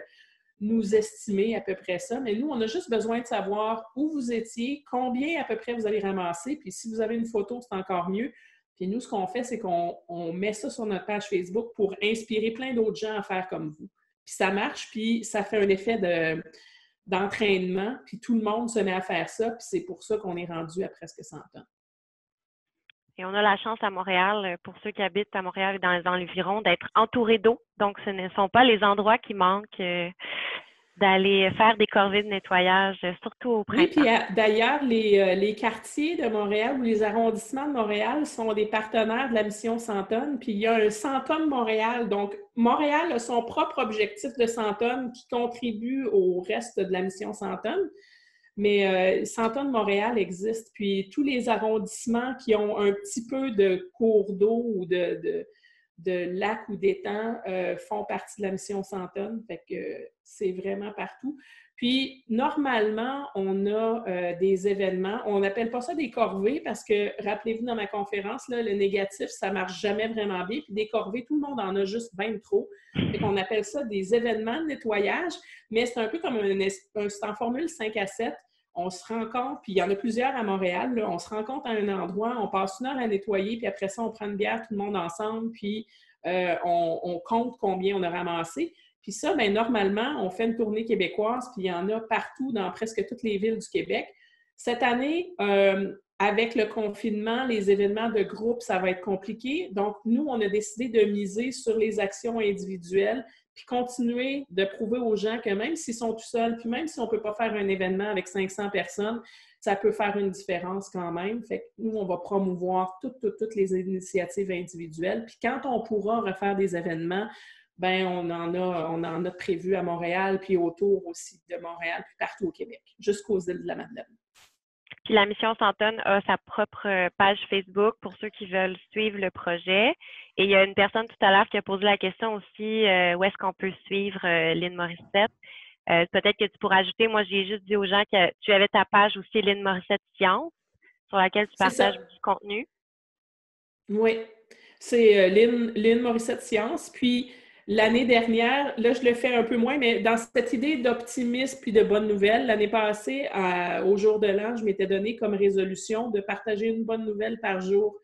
nous estimer à peu près ça. Mais nous, on a juste besoin de savoir où vous étiez, combien à peu près vous allez ramasser, puis si vous avez une photo, c'est encore mieux. Puis nous, ce qu'on fait, c'est qu'on met ça sur notre page Facebook pour inspirer plein d'autres gens à faire comme vous. Puis ça marche, puis ça fait un effet de, d'entraînement, puis tout le monde se met à faire ça, puis c'est pour ça qu'on est rendu à presque 100 ans. Et on a la chance à Montréal, pour ceux qui habitent à Montréal et dans les environs, d'être entourés d'eau. Donc, ce ne sont pas les endroits qui manquent. D'aller faire des corvées de nettoyage, surtout au printemps. Oui, puis euh, d'ailleurs, les, euh, les, quartiers de Montréal ou les arrondissements de Montréal sont des partenaires de la mission Centone. Puis il y a un Centone Montréal. Donc, Montréal a son propre objectif de Centone qui contribue au reste de la mission Centone. Mais euh, Centone Montréal existe. Puis tous les arrondissements qui ont un petit peu de cours d'eau ou de de lacs ou d'étangs font partie de la mission Santonne. Fait que c'est vraiment partout. Puis, normalement, on a euh, des événements. On n'appelle pas ça des corvées parce que, rappelez-vous, dans ma conférence, le négatif, ça ne marche jamais vraiment bien. Puis, des corvées, tout le monde en a juste 20 trop. Fait qu'on appelle ça des événements de nettoyage. Mais c'est un peu comme un, en formule 5 à 7. On se rend compte, puis il y en a plusieurs à Montréal, on se rend compte à un endroit, on passe une heure à nettoyer, puis après ça, on prend une bière tout le monde ensemble, puis euh, on compte combien on a ramassé. Puis ça, bien, normalement, on fait une tournée québécoise, puis il y en a partout dans presque toutes les villes du Québec. Cette année, euh, avec le confinement, les événements de groupe, ça va être compliqué. Donc, nous, on a décidé de miser sur les actions individuelles, puis continuer de prouver aux gens que même s'ils sont tout seuls, puis même si on ne peut pas faire un événement avec 500 personnes, ça peut faire une différence quand même. Fait que nous, on va promouvoir toutes, toutes, toutes les initiatives individuelles. Puis quand on pourra refaire des événements, ben on en a, on en a prévu à Montréal, puis autour aussi de Montréal, puis partout au Québec, jusqu'aux îles de la Madeleine. Puis la Mission Santonne a sa propre page Facebook pour ceux qui veulent suivre le projet. Et il y a une personne tout à l'heure qui a posé la question aussi euh, où est-ce qu'on peut suivre euh, Lynn Morissette? Euh, peut-être que tu pourras ajouter, moi j'ai juste dit aux gens que tu avais ta page aussi Lynn Morissette Science sur laquelle tu partages du contenu. Oui, c'est Lynn, Lynn Morissette Science. Puis L'année dernière, là, je le fais un peu moins, mais dans cette idée d'optimisme puis de bonne nouvelle, l'année passée, au jour de l'an, je m'étais donné comme résolution de partager une bonne nouvelle par jour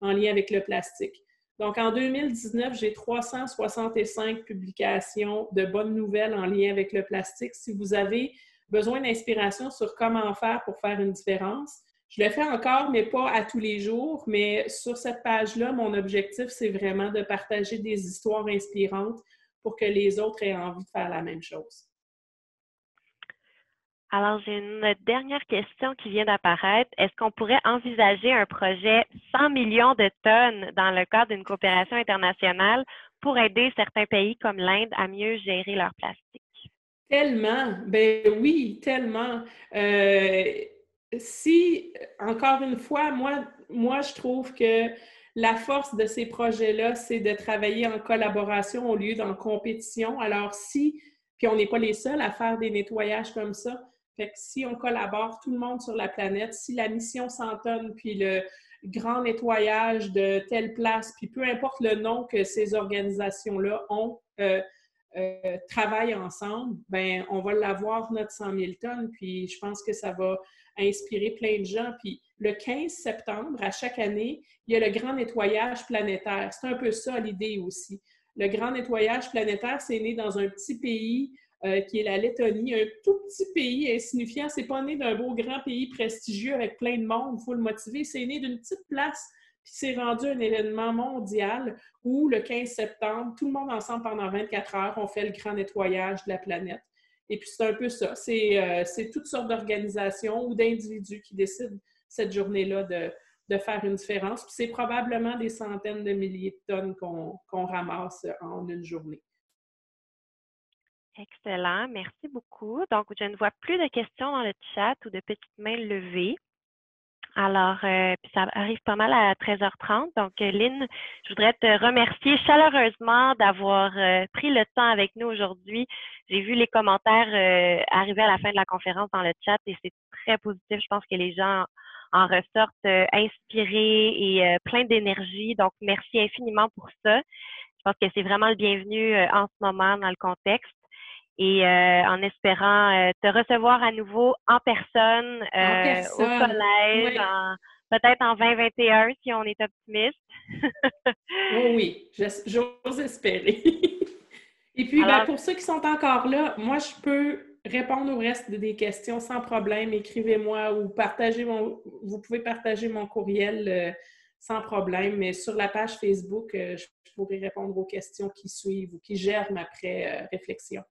en lien avec le plastique. Donc, en 2019, j'ai 365 publications de bonnes nouvelles en lien avec le plastique. Si vous avez besoin d'inspiration sur comment faire pour faire une différence, je le fais encore, mais pas à tous les jours. Mais sur cette page-là, mon objectif, c'est vraiment de partager des histoires inspirantes pour que les autres aient envie de faire la même chose. Alors, j'ai une dernière question qui vient d'apparaître. Est-ce qu'on pourrait envisager un projet 100 millions de tonnes dans le cadre d'une coopération internationale pour aider certains pays comme l'Inde à mieux gérer leur plastique? Tellement. Ben oui, tellement. Euh, si, encore une fois, moi, je trouve que la force de ces projets-là, c'est de travailler en collaboration au lieu d'en compétition. Alors, si, puis on n'est pas les seuls à faire des nettoyages comme ça, fait si on collabore tout le monde sur la planète, si la mission s'entonne, puis le grand nettoyage de telle place, puis peu importe le nom que ces organisations-là ont, euh, euh, travaillent ensemble, ben on va l'avoir notre 100 000 tonnes, puis je pense que ça va inspirer plein de gens. Puis le 15 septembre, à chaque année, il y a le grand nettoyage planétaire. C'est un peu ça l'idée aussi. Le grand nettoyage planétaire, c'est né dans un petit pays euh, qui est la Lettonie, un tout petit pays insignifiant. C'est pas né d'un beau grand pays prestigieux avec plein de monde, il faut le motiver. C'est né d'une petite place puis c'est rendu un événement mondial où le 15 septembre, tout le monde ensemble pendant 24 heures, on fait le grand nettoyage de la planète. Et puis c'est un peu ça. Euh, c'est toutes sortes d'organisations ou d'individus qui décident cette journée-là de, faire une différence. Puis c'est probablement des centaines de milliers de tonnes qu'on ramasse en une journée. Excellent, merci beaucoup. Donc, je ne vois plus de questions dans le chat ou de petites mains levées. Alors, euh, ça arrive pas mal à 13h30. Donc, euh, Lynn, je voudrais te remercier chaleureusement d'avoir euh, pris le temps avec nous aujourd'hui. J'ai vu les commentaires arriver à la fin de la conférence dans le chat et c'est très positif. Je pense que les gens en ressortent inspirés et pleins d'énergie. Donc, merci infiniment pour ça. Je pense que c'est vraiment le bienvenu en ce moment dans le contexte et euh, en espérant euh, te recevoir à nouveau en personne, euh, au collège, peut-être en 2021 si on est optimiste. oh oui, j'ose espérer. Et puis, ben, pour ceux qui sont encore là, moi, je peux répondre au reste des questions sans problème. Écrivez-moi ou partagez mon, vous pouvez partager mon courriel sans problème, mais sur la page Facebook, je pourrai répondre aux questions qui suivent ou qui germent après réflexion.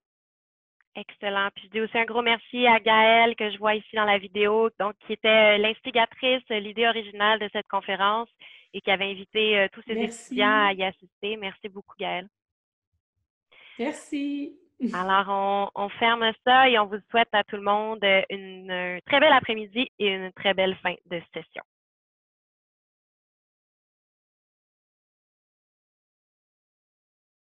Excellent. Puis je dis aussi un gros merci à Gaëlle que je vois ici dans la vidéo, donc qui était euh, l'instigatrice, euh, l'idée originale de cette conférence et qui avait invité euh, tous ses étudiants à y assister. Merci beaucoup, Gaëlle. Merci. [LAUGHS] Alors, on, on, ferme ça et on vous souhaite à tout le monde une très belle après-midi et une très belle fin de session.